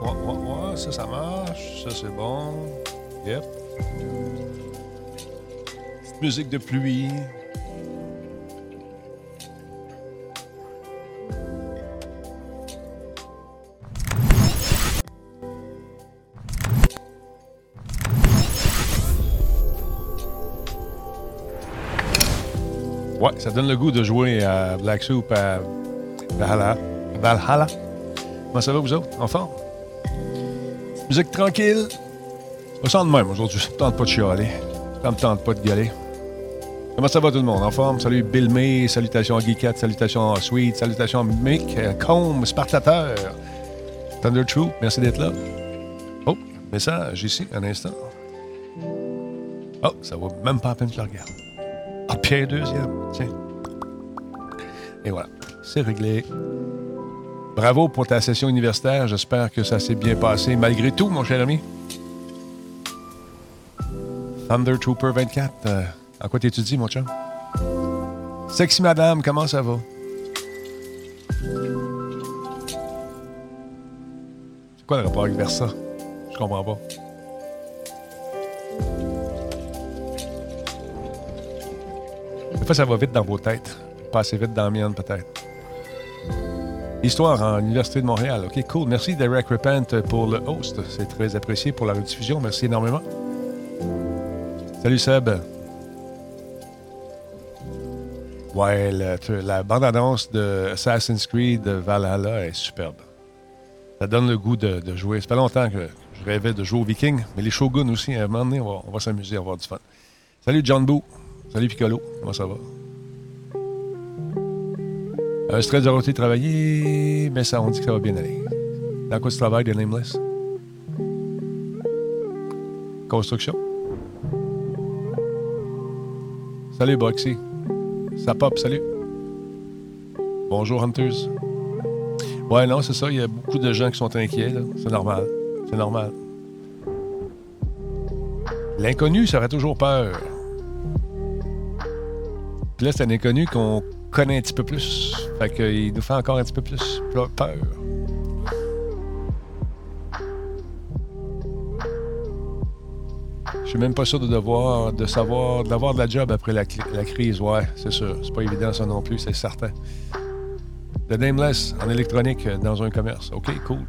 ouais, ça, ça marche. Ça, c'est bon. Yep. Musique de pluie. Ouais, ça donne le goût de jouer à Black Soup à Valhalla. Valhalla. Comment ça va, vous autres? En? Musique tranquille. On sent de même aujourd'hui. Ça me tente pas de chialer. Ça me tente pas de gueuler. Comment ça va tout le monde? En forme? Salut Bill May, salutations à Geekat, salutations à Sweet, salutations à Mick, euh, Combe, Spartateur, Thunder Troop, merci d'être là. Oh, message ici, un instant. Oh, ça va même pas à peine que je le regarde. Ah, Pierre deuxième, tiens. Et voilà, c'est réglé. Bravo pour ta session universitaire. J'espère que ça s'est bien passé malgré tout, mon cher ami. Thunder Trooper 24. euh, en quoi t'étudies, mon chum? Sexy madame, comment ça va? C'est quoi le rapport avec Versa? Je comprends pas. Des fois, ça va vite dans vos têtes. Pas assez vite dans la mienne, peut-être. Histoire en Université de Montréal. OK, cool. Merci, Derek Repent, pour le host. C'est très apprécié pour la rediffusion. Merci énormément. Salut, Seb. Ouais, la, bande-annonce de Assassin's Creed Valhalla est superbe. Ça donne le goût de, jouer. Ça fait longtemps que je rêvais de jouer au Viking, mais les Shogun aussi, à un moment donné, on va, s'amuser, avoir du fun. Salut, John Boo. Salut, Piccolo. Comment ça va? Un stress de routier travailler, mais ça, on dit que ça va bien aller. Dans quoi tu travailles, de Nameless? Construction. Salut, Boxy. Ça pop, salut. Bonjour, Hunters. Ouais, non, c'est ça. Il y a beaucoup de gens qui sont inquiets. C'est normal. C'est normal. L'inconnu, ça aurait toujours peur. Là, c'est un inconnu qu'on connaît un petit peu plus. Fait qu'il nous fait encore un petit peu plus peur. Je suis même pas sûr de devoir, de savoir, d'avoir de la job après la, la crise. Ouais, c'est sûr. C'est pas évident ça non plus, c'est certain. The Nameless en électronique dans un commerce. OK, cool.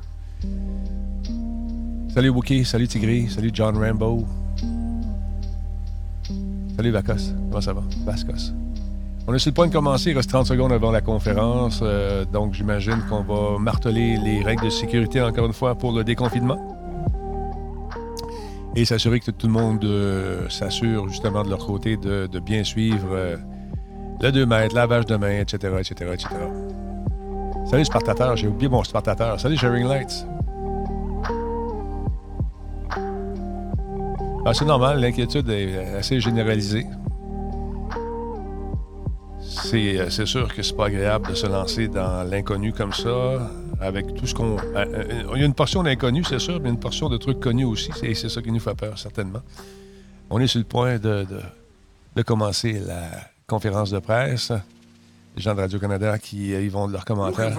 Salut Wookie, salut Tigri, salut John Rambo. Salut Vacos, comment ça va? Vascos. On est sur le point de commencer, il reste 30 secondes avant la conférence, euh, donc j'imagine qu'on va marteler les règles de sécurité encore une fois pour le déconfinement. Et s'assurer que tout le monde euh, s'assure justement de leur côté de, bien suivre euh, le 2 mètres, lavage de main, etc., etc., etc. Salut Spartateur, j'ai oublié mon Spartateur. Salut Sharing Lights. Ah, c'est normal, l'inquiétude est assez généralisée. C'est euh, c'est sûr que c'est pas agréable de se lancer dans l'inconnu comme ça, avec tout ce qu'on. euh, euh, Il y a une portion d'inconnu, c'est sûr, mais une portion de trucs connus aussi. C'est c'est ça qui nous fait peur, certainement. On est sur le point de, de- de commencer la conférence de presse. Les gens de Radio-Canada qui y vont de leurs commentaires.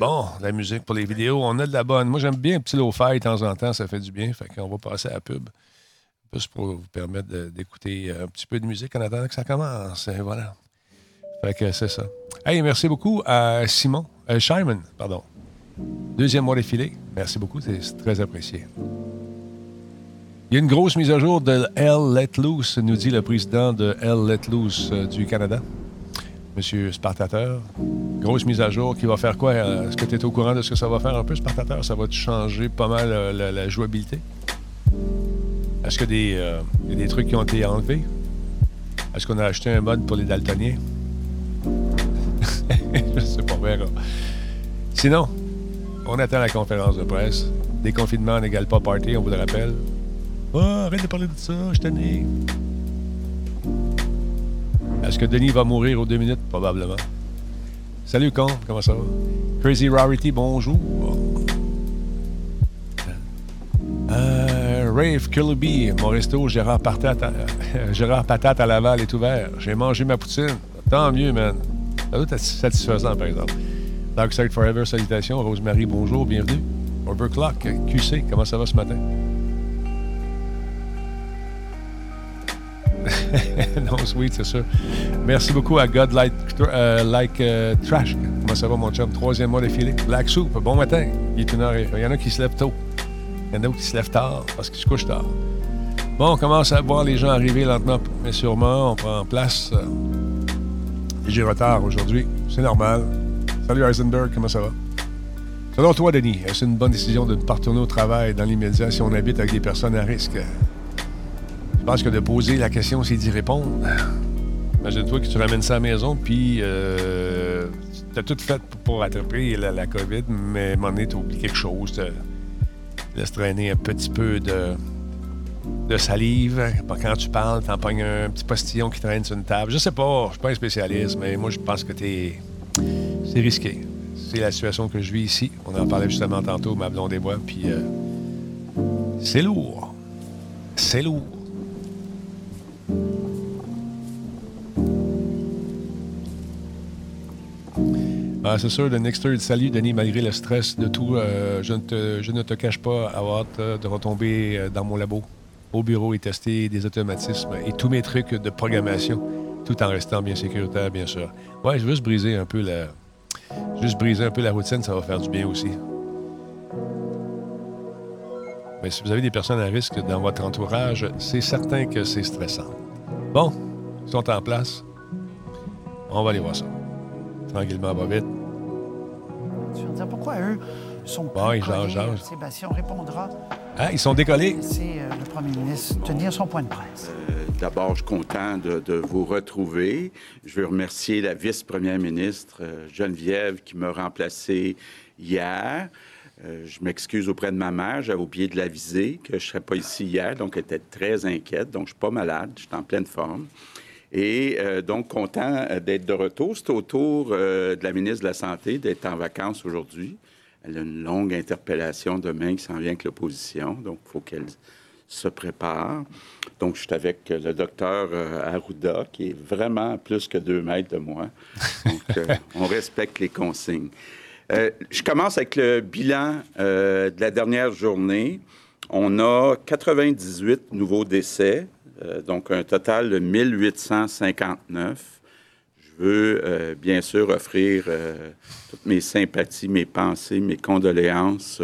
Bon, la musique pour les vidéos, on a de la bonne. Moi, j'aime bien un petit lo-fi de temps en temps, ça fait du bien. Fait qu'on va passer à la pub. Juste pour vous permettre d'écouter un petit peu de musique en attendant que ça commence. Et voilà. Fait que c'est ça. Hey, merci beaucoup à Simon, euh, Simon, pardon. Deuxième mois défilé. Merci beaucoup, c'est très apprécié. Il y a une grosse mise à jour de L Let Loose, nous dit le président de L Let Loose euh, du Canada, Monsieur Spartateur. Grosse mise à jour qui va faire quoi? Euh, Est-ce que tu es au courant de ce que ça va faire un peu, Spartateur? Ça va changer pas mal la, jouabilité? Est-ce a des, y a des trucs qui ont été enlevés? Est-ce qu'on a acheté un mode pour les daltoniens? Je sais pas, verra. Sinon, on attend la conférence de presse. Déconfinement n'égale pas party, on vous le rappelle. Ah, arrête de parler de ça, je t'en ai. Est-ce que Denis va mourir aux deux minutes? Probablement. Salut, con, comment ça va? Crazy Rarity, bonjour. Euh, Rave Kilby, mon resto Gérard Patate, à, Gérard Patate à Laval est ouvert. J'ai mangé ma poutine. Tant mieux, man. Ça doit être satisfaisant, par exemple. Dark Side Forever, salutations. Rosemary, bonjour, bienvenue. Overclock, QC, comment ça va ce matin? non, sweet, c'est sûr. Merci beaucoup à God Like, euh, like euh, Trash. Comment ça va, mon chum? Troisième mois défilé. Black Soup, bon matin. Il est une heure. Il y en a qui se lèvent tôt. Il y en a qui se lèvent tard parce qu'ils se couchent tard. Bon, on commence à voir les gens arriver lentement, mais sûrement. On prend place. J'ai retard aujourd'hui. C'est normal. Salut Heisenberg, comment ça va? Selon toi, Denis, est-ce une bonne décision de ne pas retourner au travail dans l'immédiat si on habite avec des personnes à risque? Je pense que de poser la question, c'est d'y répondre. Imagine-toi que tu ramènes ça à maison, puis euh, tu as tout fait pour, attraper la, COVID, mais à un moment donné, tu oublies quelque chose. Tu laisses traîner un petit peu de, de salive. Quand tu parles, tu pognes un petit postillon qui traîne sur une table. Je sais pas, je suis pas un spécialiste, mais moi, je pense que c'est risqué. C'est la situation que je vis ici. On en parlait justement tantôt, ma blonde et moi, puis euh, c'est lourd. C'est lourd. Ah, c'est sûr, le Nexter salut Denis, malgré le stress de tout, euh, je, ne te, je, ne te, cache pas avoir hâte de retomber euh, dans mon labo, au bureau et tester des automatismes et tous mes trucs de programmation, tout en restant bien sécuritaire, bien sûr. Ouais, je veux juste briser un peu la, juste briser un peu la routine, ça va faire du bien aussi. Mais si vous avez des personnes à risque dans votre entourage, c'est certain que c'est stressant. Bon, ils sont en place. On va aller voir ça. Tranquillement, va vite. Tu vas dire pourquoi eux sont bon, ils collés, Sébastien répondra. Ah, ils sont décollés? C'est euh, le premier ministre tenir son point de presse. Euh, d'abord, je suis content de, vous retrouver. Je veux remercier la vice-première ministre euh, Geneviève qui m'a remplacé hier. je m'excuse auprès de ma mère. J'avais oublié de l'aviser que je ne serais pas ici hier, donc elle était très inquiète. Donc, je ne suis pas malade, je suis en pleine forme. Et euh, donc, content d'être de retour. C'est au tour euh, de la ministre de la Santé d'être en vacances aujourd'hui. Elle a une longue interpellation demain qui s'en vient avec l'opposition, donc il faut qu'elle se prépare. Donc, je suis avec le docteur Arruda, qui est vraiment plus que deux mètres de moi. Donc, on respecte les consignes. je commence avec le bilan de la dernière journée. On a 98 nouveaux décès, euh, donc, un total de 1859. Veux euh, bien sûr offrir euh, toutes mes sympathies, mes pensées, mes condoléances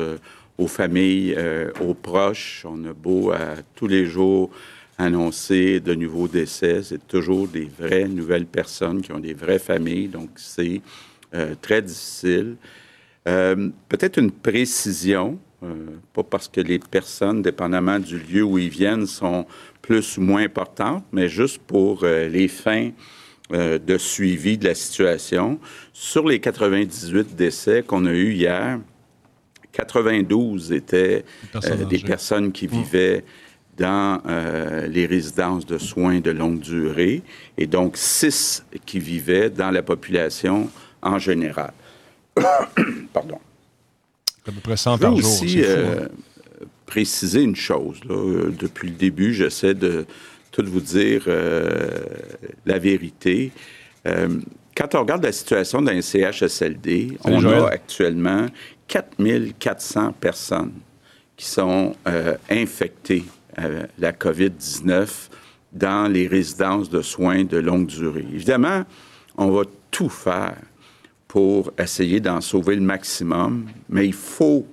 aux familles, aux proches. On a beau à tous les jours annoncer de nouveaux décès. C'est toujours des vraies nouvelles personnes qui ont des vraies familles, donc c'est très difficile. Peut-être une précision, pas parce que les personnes, dépendamment du lieu où ils viennent, sont plus ou moins importante, mais juste pour euh, les fins euh, de suivi de la situation. Sur les 98 décès qu'on a eus hier, 92 étaient euh, des personnes qui mmh. vivaient dans les résidences de soins de longue durée et donc 6 qui vivaient dans la population en général. Pardon. À peu près 100 par jour. Aussi, hein préciser une chose. Euh, depuis le début, j'essaie de tout vous dire euh, la vérité. Euh, quand on regarde la situation dans les CHSLD, on a actuellement 4400 personnes qui sont infectées à la COVID-19 dans les résidences de soins de longue durée. Évidemment, on va tout faire pour essayer d'en sauver le maximum, mais il faut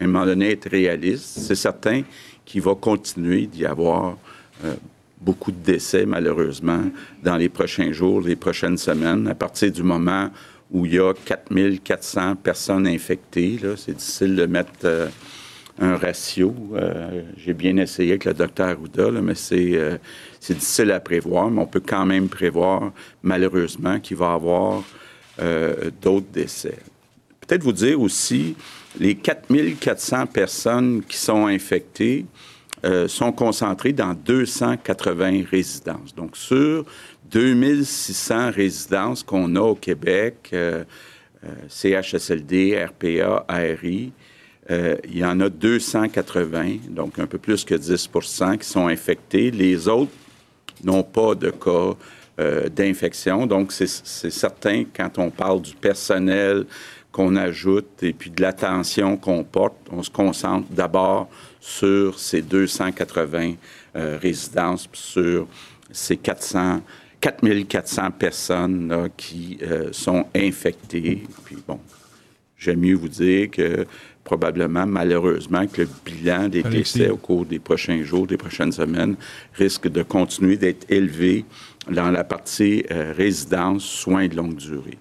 à un moment donné, être réaliste. C'est certain qu'il va continuer d'y avoir euh, beaucoup de décès, malheureusement, dans les prochains jours, les prochaines semaines, à partir du moment où il y a 4400 personnes infectées. C'est difficile de mettre euh, un ratio. Euh, j'ai bien essayé avec le docteur Arruda, mais c'est, c'est difficile à prévoir, mais on peut quand même prévoir, malheureusement, qu'il va y avoir d'autres décès. Peut-être vous dire aussi les 4400 personnes qui sont infectées euh, sont concentrées dans 280 résidences. Donc, sur 2600 résidences qu'on a au Québec, euh, euh, CHSLD, RPA, ARI, il y en a 280, donc un peu plus que 10% qui sont infectés. Les autres n'ont pas de cas d'infection. Donc, c'est certain, quand on parle du personnel, qu'on ajoute et puis de l'attention qu'on porte, on se concentre d'abord sur ces 280 euh, résidences, sur ces 400, 4400 personnes qui euh, sont infectées. Puis bon, j'aime mieux vous dire que probablement, malheureusement, que le bilan des décès au cours des prochains jours, des prochaines semaines, risque de continuer d'être élevé dans la partie euh, résidence, soins de longue durée.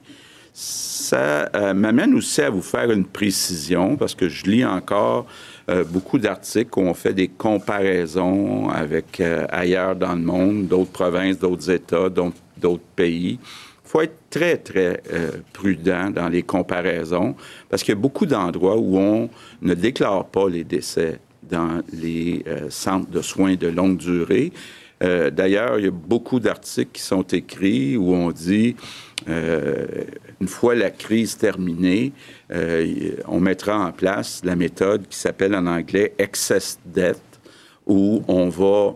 Ça euh, m'amène aussi à vous faire une précision, parce que je lis encore euh, beaucoup d'articles où on fait des comparaisons avec ailleurs dans le monde, d'autres provinces, d'autres États, d'autres pays. Il faut être très, très prudent dans les comparaisons, parce qu'il y a beaucoup d'endroits où on ne déclare pas les décès dans les centres de soins de longue durée. Euh, d'ailleurs, il y a beaucoup d'articles qui sont écrits où on dit, euh, une fois la crise terminée, euh, on mettra en place la méthode qui s'appelle en anglais excess death, où on va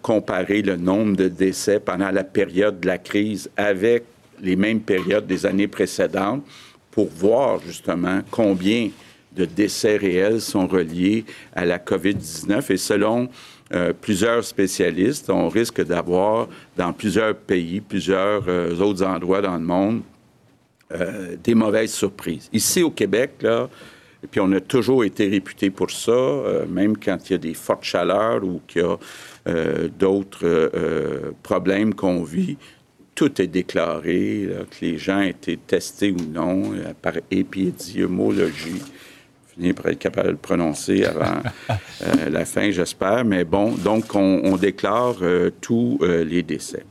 comparer le nombre de décès pendant la période de la crise avec les mêmes périodes des années précédentes pour voir justement combien de décès réels sont reliés à la COVID-19. Et selon euh, plusieurs spécialistes. On risque d'avoir dans plusieurs pays, plusieurs euh, autres endroits dans le monde, euh, des mauvaises surprises. Ici au Québec, là, et puis on a toujours été réputé pour ça, même quand il y a des fortes chaleurs ou qu'il y a d'autres problèmes qu'on vit. Tout est déclaré, que les gens aient été testés ou non par épidémiologie finir par être capable de le prononcer avant euh, la fin, j'espère. Mais bon, donc on, déclare euh, tous euh, les décès.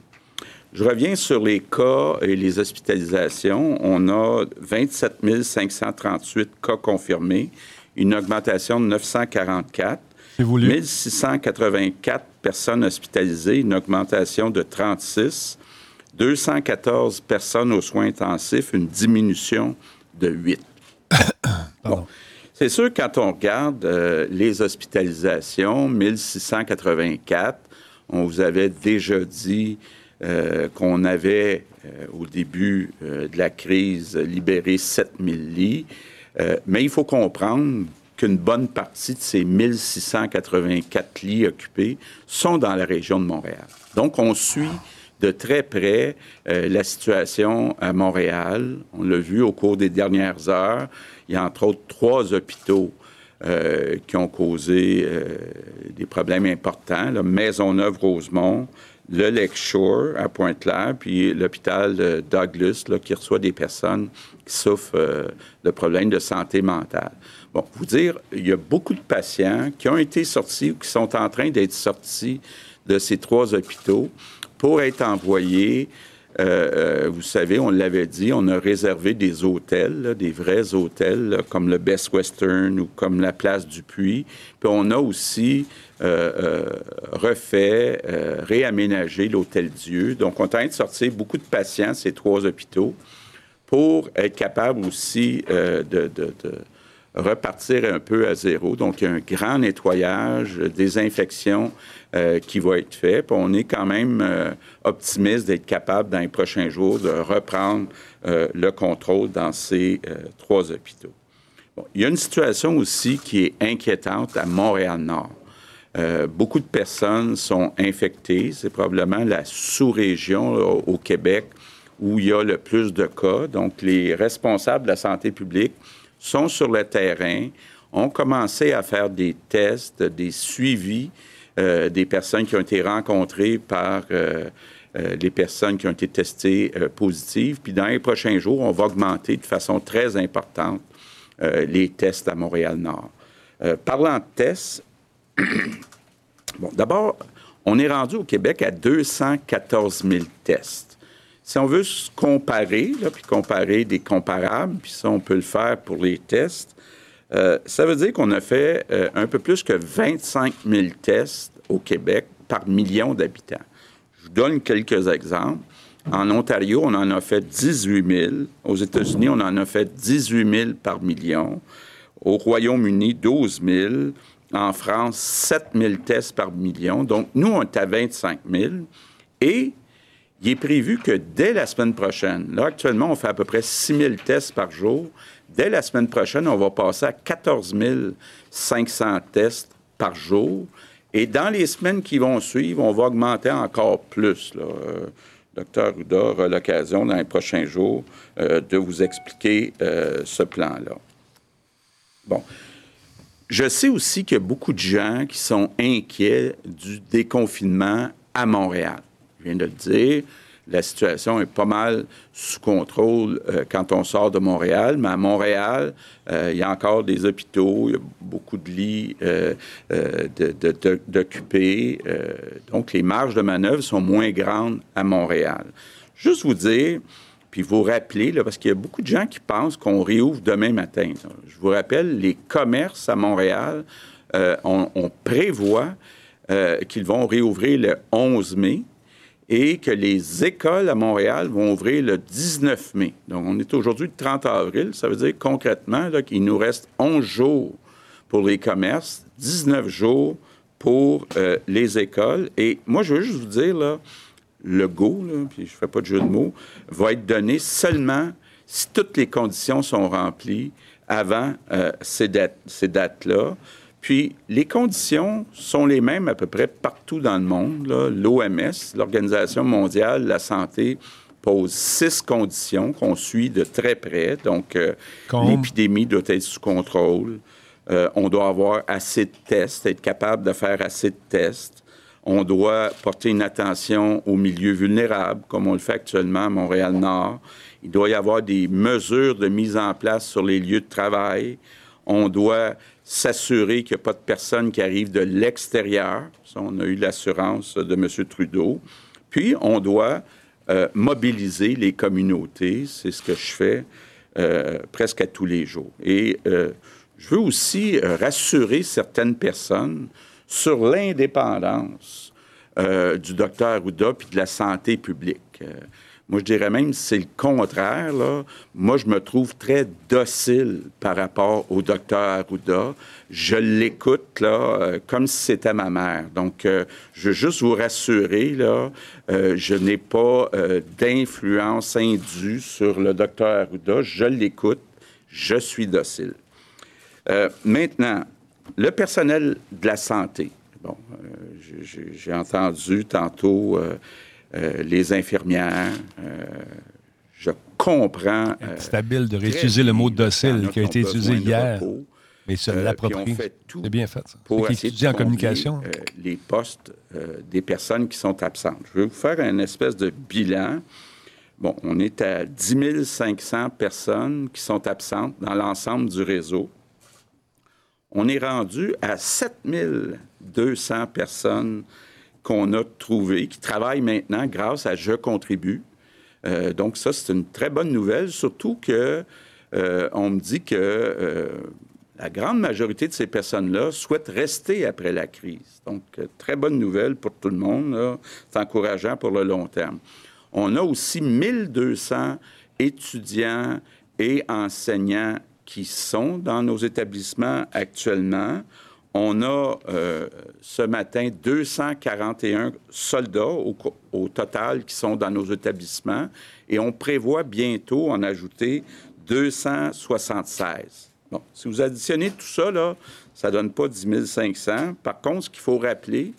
Je reviens sur les cas et les hospitalisations. On a 27 538 cas confirmés, une augmentation de 944. 1684 personnes hospitalisées, une augmentation de 36. 214 personnes aux soins intensifs, une diminution de 8. Bon. C'est sûr, quand on regarde euh, les hospitalisations, 1684, on vous avait déjà dit euh, qu'on avait, euh, au début de la crise, libéré 7000 lits. mais il faut comprendre qu'une bonne partie de ces 1684 lits occupés sont dans la région de Montréal. Donc, on suit de très près la situation à Montréal. On l'a vu au cours des dernières heures. Il y a entre autres trois hôpitaux euh, qui ont causé euh, des problèmes importants. Maisonneuve-Rosemont, le Lakeshore à Pointe-Claire, puis l'hôpital Douglas, là, qui reçoit des personnes qui souffrent euh, de problèmes de santé mentale. Bon, vous dire, il y a beaucoup de patients qui ont été sortis ou qui sont en train d'être sortis de ces trois hôpitaux pour être envoyés euh, euh, vous savez, on l'avait dit, on a réservé des hôtels, des vrais hôtels, comme le Best Western ou comme la Place du Puy. Puis on a aussi euh, refait, réaménagé l'Hôtel Dieu. Donc, on train de sortir beaucoup de patients, ces trois hôpitaux, pour être capable aussi de, repartir un peu à zéro. Donc, il y a un grand nettoyage, désinfection euh, qui va être fait. Puis on est quand même euh, optimiste d'être capable, dans les prochains jours, de reprendre euh, le contrôle dans ces trois hôpitaux. il y a une situation aussi qui est inquiétante à Montréal-Nord. beaucoup de personnes sont infectées. C'est probablement la sous-région au Québec où il y a le plus de cas. Donc, les responsables de la santé publique sont sur le terrain, ont commencé à faire des tests, des suivis euh, des personnes qui ont été rencontrées par euh, euh, les personnes qui ont été testées positives. Puis dans les prochains jours, on va augmenter de façon très importante les tests à Montréal-Nord. parlant de tests, bon, d'abord, on est rendu au Québec à 214 000 tests. Si on veut se comparer, puis comparer des comparables, puis ça, on peut le faire pour les tests, euh, ça veut dire qu'on a fait euh, un peu plus que 25 000 tests au Québec par million d'habitants. Je vous donne quelques exemples. En Ontario, on en a fait 18 000. Aux États-Unis, on en a fait 18 000 par million. Au Royaume-Uni, 12 000. En France, 7 000 tests par million. Donc, nous, on est à 25 000. Et il est prévu que dès la semaine prochaine, là actuellement on fait à peu près 6 000 tests par jour, dès la semaine prochaine, on va passer à 14 500 tests par jour. Et dans les semaines qui vont suivre, on va augmenter encore plus. Là. Euh, Docteur Ruda aura l'occasion dans les prochains jours euh, de vous expliquer euh, ce plan-là. Bon. Je sais aussi qu'il y a beaucoup de gens qui sont inquiets du déconfinement à Montréal. Viens de le dire la situation est pas mal sous contrôle euh, quand on sort de Montréal. Mais à Montréal, euh, il y a encore des hôpitaux, il y a beaucoup de lits euh, d'occupés. donc, les marges de manœuvre sont moins grandes à Montréal. Juste vous dire, puis vous rappeler, là, parce qu'il y a beaucoup de gens qui pensent qu'on réouvre demain matin. Je vous rappelle, les commerces à Montréal, on, on, prévoit qu'ils vont réouvrir le 11 mai et que les écoles à Montréal vont ouvrir le 19 mai. Donc, on est aujourd'hui le 30 avril. Ça veut dire concrètement qu'il nous reste 11 jours pour les commerces, 19 jours pour euh, les écoles. Et moi, je veux juste vous dire, là, le go, puis je ne fais pas de jeu de mots, va être donné seulement si toutes les conditions sont remplies avant euh, ces dates-là. Puis, les conditions sont les mêmes à peu près partout dans le monde. L'OMS, l'Organisation mondiale de la santé, pose six conditions qu'on suit de très près. Donc, euh, l'épidémie doit être sous contrôle. Euh, on doit avoir assez de tests, être capable de faire assez de tests. On doit porter une attention aux milieux vulnérables, comme on le fait actuellement à Montréal-Nord. Il doit y avoir des mesures de mise en place sur les lieux de travail. On doit s'assurer qu'il n'y a pas de personnes qui arrivent de l'extérieur. on a eu l'assurance de M. Trudeau. Puis, on doit euh, mobiliser les communautés. C'est ce que je fais euh, presque à tous les jours. Et euh, je veux aussi rassurer certaines personnes sur l'indépendance du docteur Arruda puis de la santé publique. Moi, je dirais même c'est le contraire. Moi, je me trouve très docile par rapport au docteur Arruda. Je l'écoute là, euh, comme si c'était ma mère. Donc, euh, je veux juste vous rassurer, là, euh, je n'ai pas d'influence indue sur le docteur Arruda. Je l'écoute. Je suis docile. maintenant, le personnel de la santé. Bon, j'ai entendu tantôt euh, les infirmières. Euh, je comprends. Euh, c'est habile de réutiliser le mot docile qui a été utilisé hier. Mais se l'approprier. C'est bien fait, ça. Pour étudier en communication. les postes des personnes qui sont absentes. Je vais vous faire une espèce de bilan. Bon, on est à 10 500 personnes qui sont absentes dans l'ensemble du réseau. On est rendu à 7 200 personnes qu'on a trouvé, qui travaille maintenant grâce à Je contribue. Euh, donc ça, c'est une très bonne nouvelle, surtout que euh, me dit que euh, la grande majorité de ces personnes-là souhaitent rester après la crise. Donc, très bonne nouvelle pour tout le monde. C'est encourageant pour le long terme. On a aussi 1200 étudiants et enseignants qui sont dans nos établissements actuellement. On a euh, ce matin 241 soldats au, total qui sont dans nos établissements et on prévoit bientôt en ajouter 276. Bon, si vous additionnez tout ça, là, ça ne donne pas 10 500. Par contre, ce qu'il faut rappeler,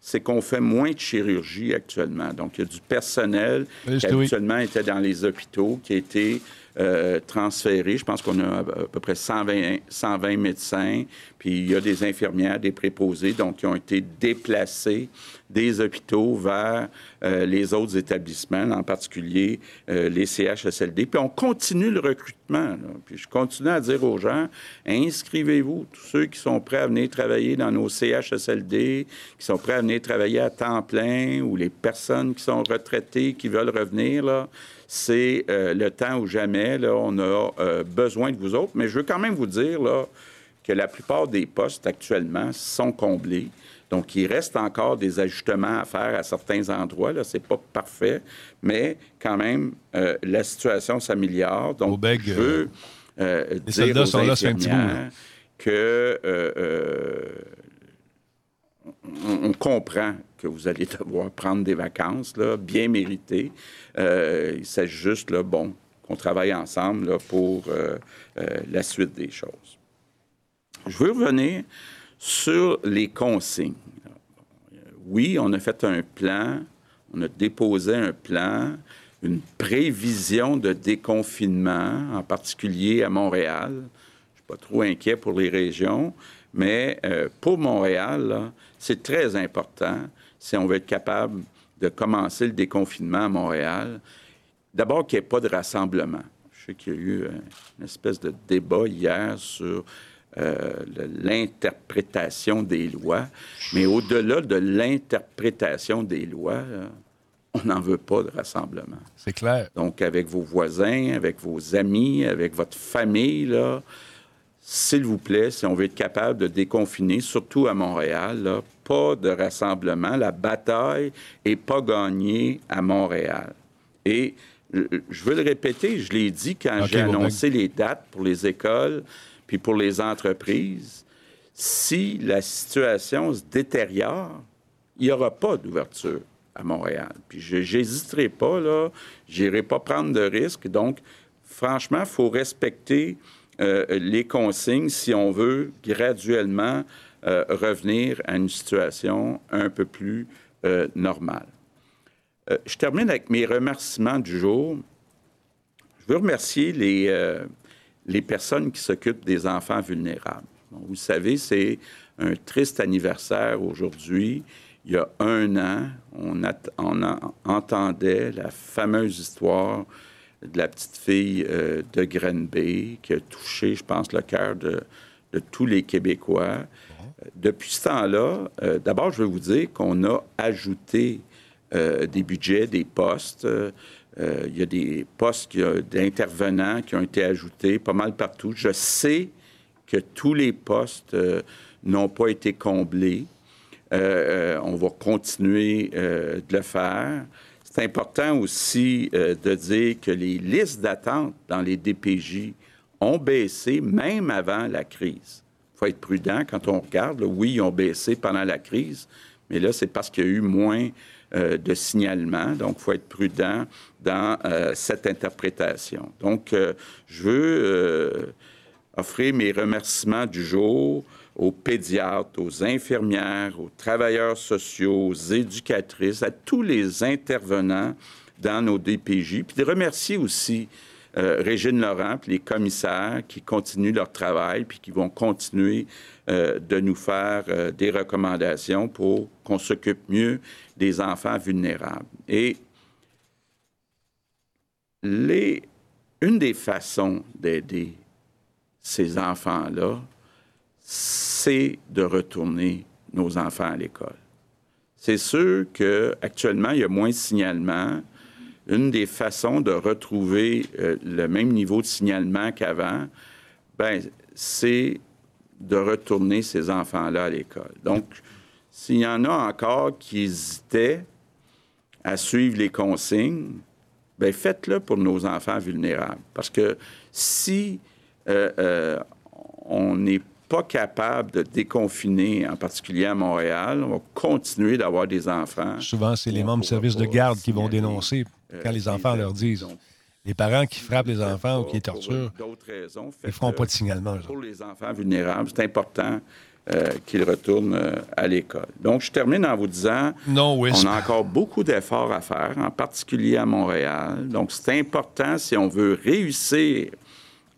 c'est qu'on fait moins de chirurgie actuellement. Donc, il y a du personnel qui actuellement était dans les hôpitaux, qui a été euh, transférés. Je pense qu'on a à peu près 120, 120 médecins, puis il y a des infirmières, des préposés, donc qui ont été déplacés des hôpitaux vers euh, les autres établissements, en particulier euh, les CHSLD. Puis on continue le recrutement. Puis je continue à dire aux gens, inscrivez-vous, tous ceux qui sont prêts à venir travailler dans nos CHSLD, qui sont prêts à venir travailler à temps plein, ou les personnes qui sont retraitées, qui veulent revenir, c'est euh, le temps ou jamais. Là, on a euh, besoin de vous autres. Mais je veux quand même vous dire là, que la plupart des postes actuellement sont comblés. Donc, il reste encore des ajustements à faire à certains endroits. Ce n'est pas parfait, mais quand même, euh, la situation s'améliore. Donc, je veux dire aux sont là, que on, comprend que vous allez devoir prendre des vacances, bien méritées. Euh, il s'agit juste, bon, qu'on travaille ensemble pour euh, euh, la suite des choses. Je veux revenir sur les consignes. Oui, on a fait un plan, on a déposé un plan, une prévision de déconfinement, en particulier à Montréal. Je ne suis pas trop inquiet pour les régions, mais pour Montréal, c'est très important si on veut être capable de commencer le déconfinement à Montréal. D'abord, qu'il n'y ait pas de rassemblement. Je sais qu'il y a eu une espèce de débat hier sur euh, l'interprétation des lois, mais au-delà de l'interprétation des lois, on n'en veut pas de rassemblement. C'est clair. Donc, avec vos voisins, avec vos amis, avec votre famille, là, s'il vous plaît, si on veut être capable de déconfiner, surtout à Montréal, pas de rassemblement. La bataille n'est pas gagnée à Montréal. Et je veux le répéter, je l'ai dit quand j'ai annoncé les dates pour les écoles puis pour les entreprises. Si la situation se détériore, il n'y aura pas d'ouverture à Montréal. Puis je n'hésiterai pas, là, n'irai pas prendre de risques. Donc, franchement, il faut respecter euh, les consignes si on veut graduellement euh, revenir à une situation un peu plus euh, normale. je termine avec mes remerciements du jour. Je veux remercier les, les personnes qui s'occupent des enfants vulnérables. vous savez, c'est un triste anniversaire aujourd'hui. Il y a un an, on, on entendait la fameuse histoire de la petite fille euh, de Grenby qui a touché, je pense, le cœur de, tous les Québécois. Euh, depuis ce temps-là, euh, d'abord, je veux vous dire qu'on a ajouté des budgets, des postes. il y a des postes d'intervenants qui ont été ajoutés pas mal partout. Je sais que tous les postes n'ont pas été comblés. on va continuer de le faire. C'est important aussi euh, de dire que les listes d'attente dans les DPJ ont baissé même avant la crise. Il faut être prudent quand on regarde. oui, ils ont baissé pendant la crise, mais là, c'est parce qu'il y a eu moins euh, de signalements. Donc, il faut être prudent dans euh, cette interprétation. Donc, je veux offrir mes remerciements du jour aux pédiatres, aux infirmières, aux travailleurs sociaux, aux éducatrices, à tous les intervenants dans nos DPJ, puis de remercier aussi euh, Régine Laurent, puis les commissaires qui continuent leur travail, puis qui vont continuer euh, de nous faire euh, des recommandations pour qu'on s'occupe mieux des enfants vulnérables. Et les, une des façons d'aider ces enfants-là, c'est de retourner nos enfants à l'école. C'est sûr qu'actuellement, il y a moins de signalements. Une des façons de retrouver euh, le même niveau de signalement qu'avant, ben, c'est de retourner ces enfants-là à l'école. Donc, s'il y en a encore qui hésitaient à suivre les consignes, ben, faites-le pour nos enfants vulnérables. Parce que si euh, euh, on n'est pas capable de déconfiner, en particulier à Montréal. On va continuer d'avoir des enfants. Souvent, c'est les membres du service de garde qui vont dénoncer euh, quand les enfants leur disent. Les parents qui frappent les enfants ou qui les torturent, ils ne feront pas de signalement. Pour les enfants vulnérables, c'est important euh, qu'ils retournent euh, à l'école. Donc, je termine en vous disant non, oui, on a encore beaucoup d'efforts à faire, en particulier à Montréal. Donc, c'est important si on veut réussir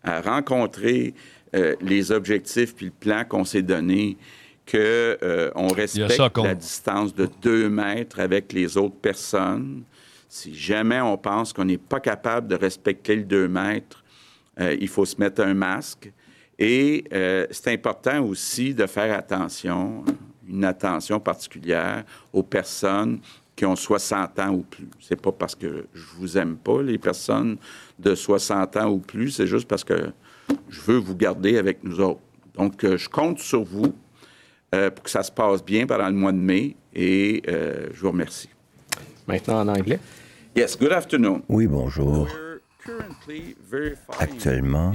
à rencontrer euh, les objectifs puis le plan qu'on s'est donné, qu'on euh, respecte la distance de deux mètres avec les autres personnes. Si jamais on pense qu'on n'est pas capable de respecter le deux mètres, euh, il faut se mettre un masque. Et c'est important aussi de faire attention, une attention particulière aux personnes qui ont 60 ans ou plus. C'est pas parce que je vous aime pas, les personnes de 60 ans ou plus, c'est juste parce que je veux vous garder avec nous autres. Donc, euh, je compte sur vous euh, pour que ça se passe bien pendant le mois de mai et euh, je vous remercie. Maintenant en anglais. Yes, good afternoon. Oui, bonjour. Actuellement,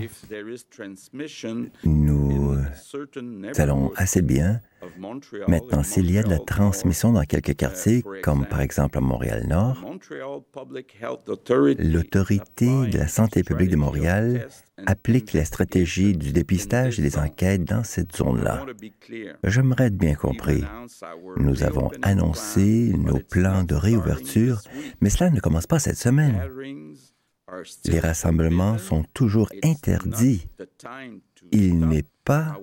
nous allons assez bien Maintenant, s'il y a de la transmission dans quelques quartiers, comme par exemple à Montréal-Nord, l'Autorité de la santé publique de Montréal applique la stratégie du dépistage et des enquêtes dans cette zone-là. J'aimerais être bien compris. Nous avons annoncé nos plans de réouverture, mais cela ne commence pas cette semaine. Les rassemblements sont toujours interdits. Il n'est pas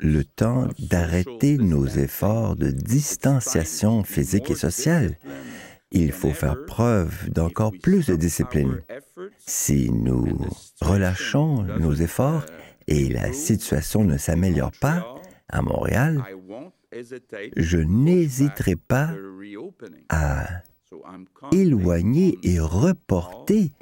le temps d'arrêter nos efforts de distanciation physique et sociale. Il faut faire preuve d'encore plus de discipline. Si nous relâchons nos efforts et la situation ne s'améliore pas à Montréal, je n'hésiterai pas à éloigner et reporter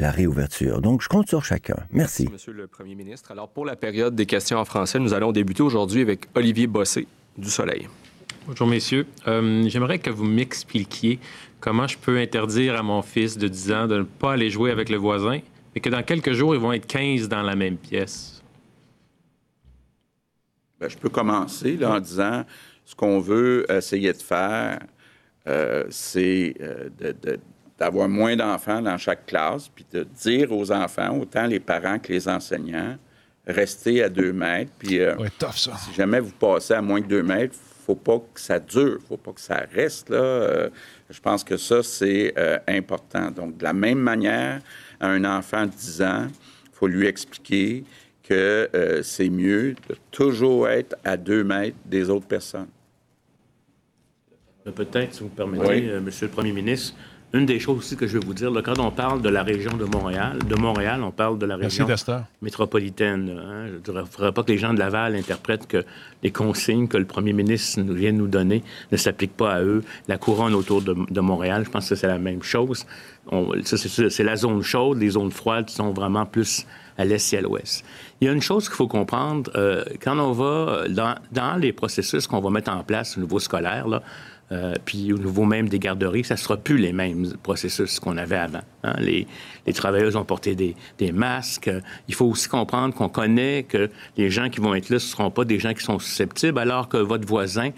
la réouverture. Donc, je compte sur chacun. Merci. Monsieur le Premier ministre. Alors, pour la période des questions en français, nous allons débuter aujourd'hui avec Olivier Bossé du Soleil. Bonjour, messieurs. Euh, J'aimerais que vous m'expliquiez comment je peux interdire à mon fils de 10 ans de ne pas aller jouer avec le voisin, mais que dans quelques jours, ils vont être 15 dans la même pièce. Bien, je peux commencer là, en disant ce qu'on veut essayer de faire, euh, c'est euh, d'avoir moins d'enfants dans chaque classe, puis de dire aux enfants, autant les parents que les enseignants, restez à deux mètres. Puis euh, Ouais, tough, ça. si jamais vous passez à moins de deux mètres, faut pas que ça dure, faut pas que ça reste là. Euh, je pense que ça c'est euh, important. Donc de la même manière, à un enfant de 10 ans, faut lui expliquer que euh, c'est mieux de toujours être à deux mètres des autres personnes. Peut-être, si vous me permettez, Oui. euh, Monsieur le Premier ministre, une des choses aussi que je veux vous dire, là, quand on parle de la région de Montréal, de Montréal, on parle de la région métropolitaine. hein. Je ne voudrais pas que les gens de Laval interprètent que les consignes que le premier ministre nous vient de nous donner ne s'appliquent pas à eux. La couronne autour de, de Montréal, je pense que c'est la même chose. C'est la zone chaude, les zones froides sont vraiment plus à l'est et à l'ouest. Il y a une chose qu'il faut comprendre, euh, quand on va dans, dans les processus qu'on va mettre en place au niveau scolaire, là, euh, puis au niveau même des garderies, ça ne sera plus les mêmes processus qu'on avait avant. hein. Les, les travailleuses ont porté des, masques. Euh, Il faut aussi comprendre qu'on connaît que les gens qui vont être là, ne seront pas des gens qui sont susceptibles, alors que votre voisin,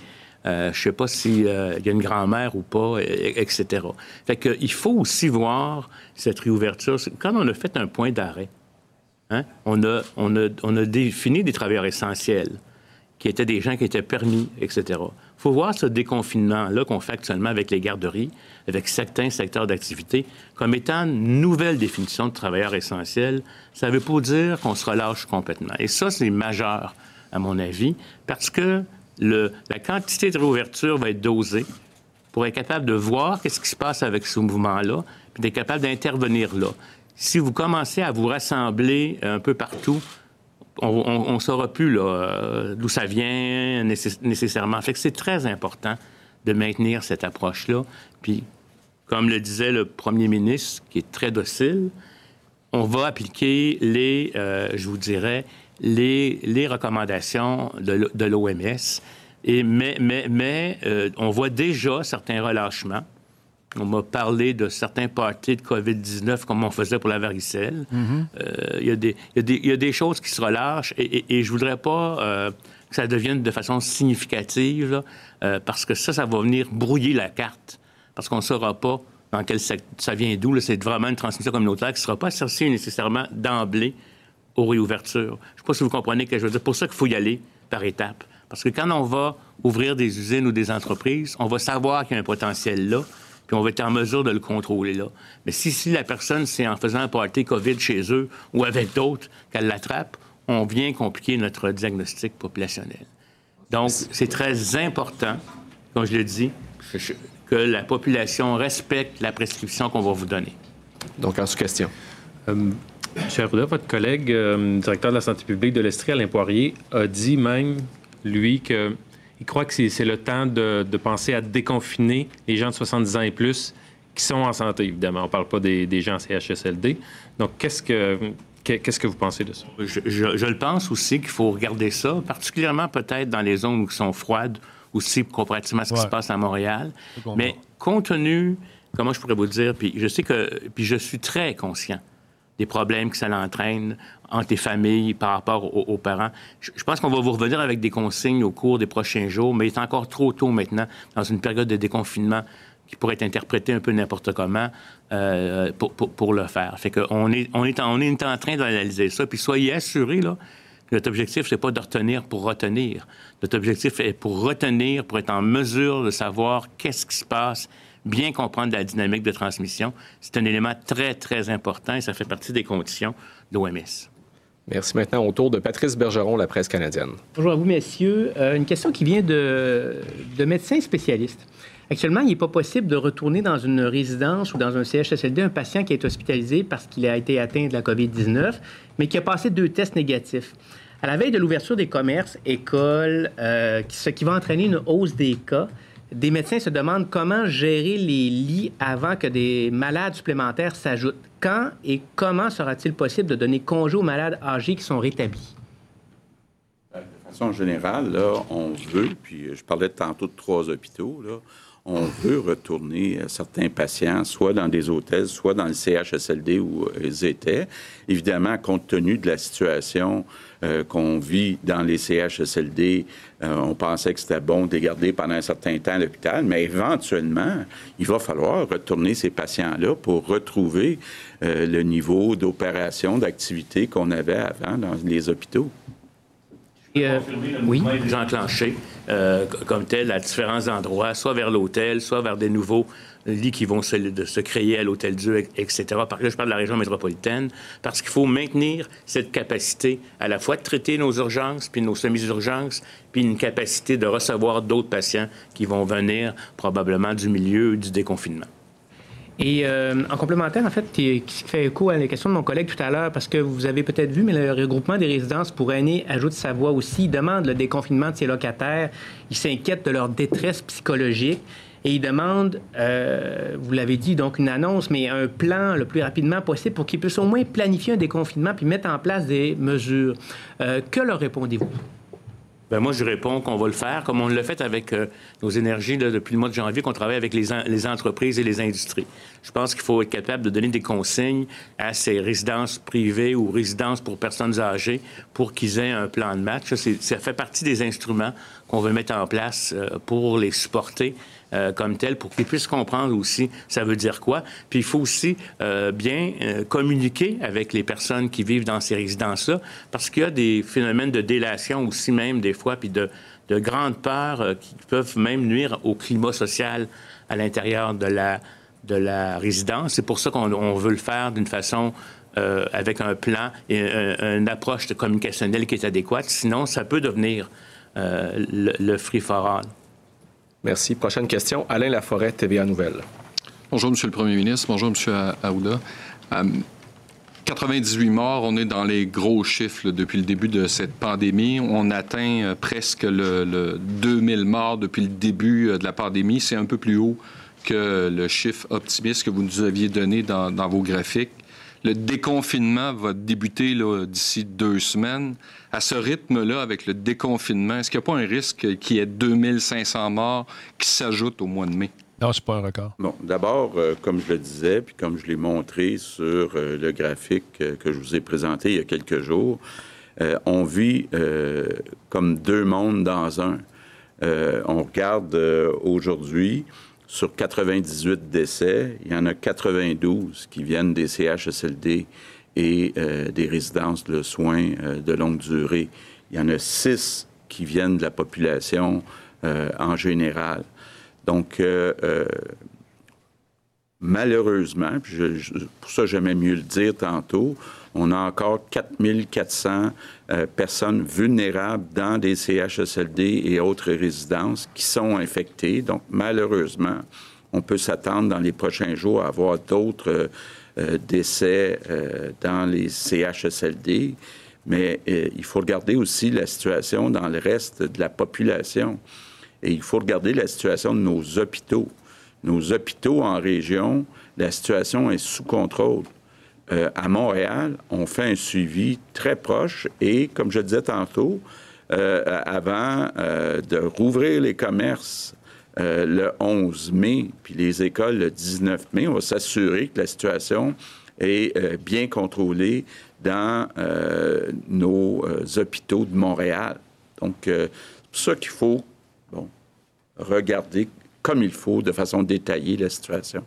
euh, je ne sais pas s'il y a une grand-mère ou pas, et- et- etc. Fait faut aussi voir cette réouverture. Quand on a fait un point d'arrêt, hein, on a défini des travailleurs essentiels qui étaient des gens qui étaient permis, etc. Faut voir ce déconfinement-là qu'on fait actuellement avec les garderies, avec certains secteurs d'activité, comme étant une nouvelle définition de travailleurs essentiels. Ça ne veut pas dire qu'on se relâche complètement. Et ça, c'est majeur, à mon avis, parce que la quantité de réouverture va être dosée pour être capable de voir qu'est-ce qui se passe avec ce mouvement-là, puis d'être capable d'intervenir là. Si vous commencez à vous rassembler un peu partout, on ne saura plus euh, d'où ça vient nécess- nécessairement. Fait que c'est très important de maintenir cette approche-là. Puis, comme le disait le premier ministre, qui est très docile, on va appliquer les, euh, je vous dirais, les, recommandations de, l'OMS. Mais, mais euh, on voit déjà certains relâchements. On m'a parlé de certains parties de COVID-19 comme on faisait pour la varicelle. Euh, Il y, a des- y y a choses qui se relâchent et, et, et je voudrais pas euh, que ça devienne de façon significative là, euh, parce que ça, ça va venir brouiller la carte parce qu'on ne saura pas dans quel secteur ça vient d'où. C'est vraiment une transmission communautaire qui ne sera pas associée nécessairement d'emblée aux réouvertures. Je ne sais pas si vous comprenez ce que je veux dire. C'est pour ça qu'il faut y aller par étapes. Parce que quand on va ouvrir des usines ou des entreprises, on va savoir qu'il y a un potentiel là, puis on va être en mesure de le contrôler là. Mais si, si la personne, c'est en faisant un party COVID chez eux ou avec d'autres qu'elle l'attrape, on vient compliquer notre diagnostic populationnel. Donc, c'est très important, comme je le dis, que- la population respecte la prescription qu'on va vous donner. Donc, en sous-question. Monsieur Arruda, votre collègue, euh, directeur de la santé publique de l'Estrie, Alain Poirier, a dit même, lui, que il croit que c'est le temps de, de penser à déconfiner les gens de 70 ans et plus qui sont en santé, évidemment. On ne parle pas des, des gens en CHSLD. Donc, qu'est-ce que, que- qu'est-ce que vous pensez de ça? Je, je- je le pense aussi qu'il faut regarder ça, particulièrement peut-être dans les zones qui sont froides, aussi comparativement à ce qui se passe à Montréal. Mais compte tenu, comment je pourrais vous le dire, puis je sais que, puis je suis très conscient des problèmes que ça entraîne entre les familles par rapport aux, parents. Je, pense qu'on va vous revenir avec des consignes au cours des prochains jours, mais il est encore trop tôt maintenant, dans une période de déconfinement qui pourrait être interprétée un peu n'importe comment euh, pour, pour, le faire. Fait qu'on est, on est, en, on est en train d'analyser ça. Puis soyez assurés, là, notre objectif, c'est pas de retenir pour retenir. Notre objectif est pour retenir, pour être en mesure de savoir qu'est-ce qui se passe, bien comprendre la dynamique de transmission. C'est un élément très, très important et ça fait partie des conditions d'OMS. Merci. Maintenant, au tour de Patrice Bergeron, la presse canadienne. Bonjour à vous, messieurs. Euh, une question qui vient de, de médecins spécialistes. Actuellement, il n'est pas possible de retourner dans une résidence ou dans un CHSLD un patient qui est hospitalisé parce qu'il a été atteint de la COVID-19, mais qui a passé deux tests négatifs. À la veille de l'ouverture des commerces, écoles, euh, ce qui va entraîner une hausse des cas, des médecins se demandent comment gérer les lits avant que des malades supplémentaires s'ajoutent. Quand et comment sera-t-il possible de donner congé aux malades âgés qui sont rétablis? De façon générale, on veut, puis je parlais tantôt de trois hôpitaux, on veut retourner certains patients, soit dans des hôtels, soit dans le CHSLD où ils étaient. Évidemment, compte tenu de la situation euh, qu'on vit dans les CHSLD, euh, on pensait que c'était bon de les garder pendant un certain temps à l'hôpital, mais éventuellement, il va falloir retourner ces patients-là pour retrouver euh, le niveau d'opération, d'activité qu'on avait avant dans les hôpitaux. Euh, oui. euh, comme tel à différents endroits, soit vers l'hôtel, soit vers des nouveaux lits qui vont se, créer à l'Hôtel Dieu, etc. Par là, je parle de la région métropolitaine, parce qu'il faut maintenir cette capacité à la fois de traiter nos urgences, puis nos semi-urgences, puis une capacité de recevoir d'autres patients qui vont venir probablement du milieu du déconfinement. Et euh, en complémentaire, en fait, qui, fait écho à la question de mon collègue tout à l'heure, parce que vous avez peut-être vu, mais le regroupement des résidences pour aînés ajoute sa voix aussi, il demande le déconfinement de ses locataires, il s'inquiète de leur détresse psychologique. Et il demande, euh, vous l'avez dit, donc une annonce, mais un plan le plus rapidement possible pour qu'ils puissent au moins planifier un déconfinement puis mettre en place des mesures. Euh, que leur répondez-vous? Bien, moi, je réponds qu'on va le faire, comme on l'a fait avec euh, nos énergies depuis le mois de janvier, qu'on travaille avec les, entreprises et les industries. Je pense qu'il faut être capable de donner des consignes à ces résidences privées ou résidences pour personnes âgées pour qu'ils aient un plan de match. Ça, fait partie des instruments qu'on veut mettre en place pour les supporter euh, comme tel pour qu'ils puissent comprendre aussi ça veut dire quoi. Puis il faut aussi euh, bien euh, communiquer avec les personnes qui vivent dans ces résidences-là parce qu'il y a des phénomènes de délation aussi même des fois, puis de, de grandes peurs qui peuvent même nuire au climat social à l'intérieur de la, de la résidence. C'est pour ça qu'on veut le faire d'une façon avec un plan et une approche communicationnelle qui est adéquate. Sinon, ça peut devenir le, le free-for-all. Merci. Prochaine question. Alain Laforêt, TVA Nouvelle. Bonjour, Monsieur le Premier ministre. Bonjour, Monsieur Aouda. 98 euh, morts, on est dans les gros chiffres depuis le début de cette pandémie. On atteint euh, presque le, 2000 morts depuis le début euh, de la pandémie. C'est un peu plus haut que le chiffre optimiste que vous nous aviez donné dans vos graphiques. Le déconfinement va débuter d'ici deux semaines. À ce rythme-là, avec le déconfinement, est-ce qu'il n'y a pas un risque qu'il y ait 2500 morts qui s'ajoutent au mois de mai? Non, c'est pas un record. Bon, d'abord, euh, comme je le disais, puis comme je l'ai montré sur euh, le graphique euh, que je vous ai présenté il y a quelques jours, on vit comme deux mondes dans un. on regarde aujourd'hui, sur 98 décès, il y en a 92 qui viennent des CHSLD et euh, des résidences de soins euh, de longue durée. Il y en a 6 qui viennent de la population euh, en général. Donc, malheureusement, puis pour ça j'aimais mieux le dire tantôt, on a encore 4400 euh, personnes vulnérables dans des CHSLD et autres résidences qui sont infectées. Donc, malheureusement, on peut s'attendre dans les prochains jours à avoir d'autres euh, décès euh, dans les CHSLD. Mais il faut regarder aussi la situation dans le reste de la population. Et il faut regarder la situation de nos hôpitaux. Nos hôpitaux en région, la situation est sous contrôle. Euh, à Montréal, on fait un suivi très proche et, comme je disais tantôt, euh, avant euh, de rouvrir les commerces le 11 mai, puis les écoles le 19 mai, on va s'assurer que la situation est bien contrôlée dans nos hôpitaux de Montréal. Donc, c'est pour ça qu'il faut bon, regarder comme il faut, de façon détaillée, la situation.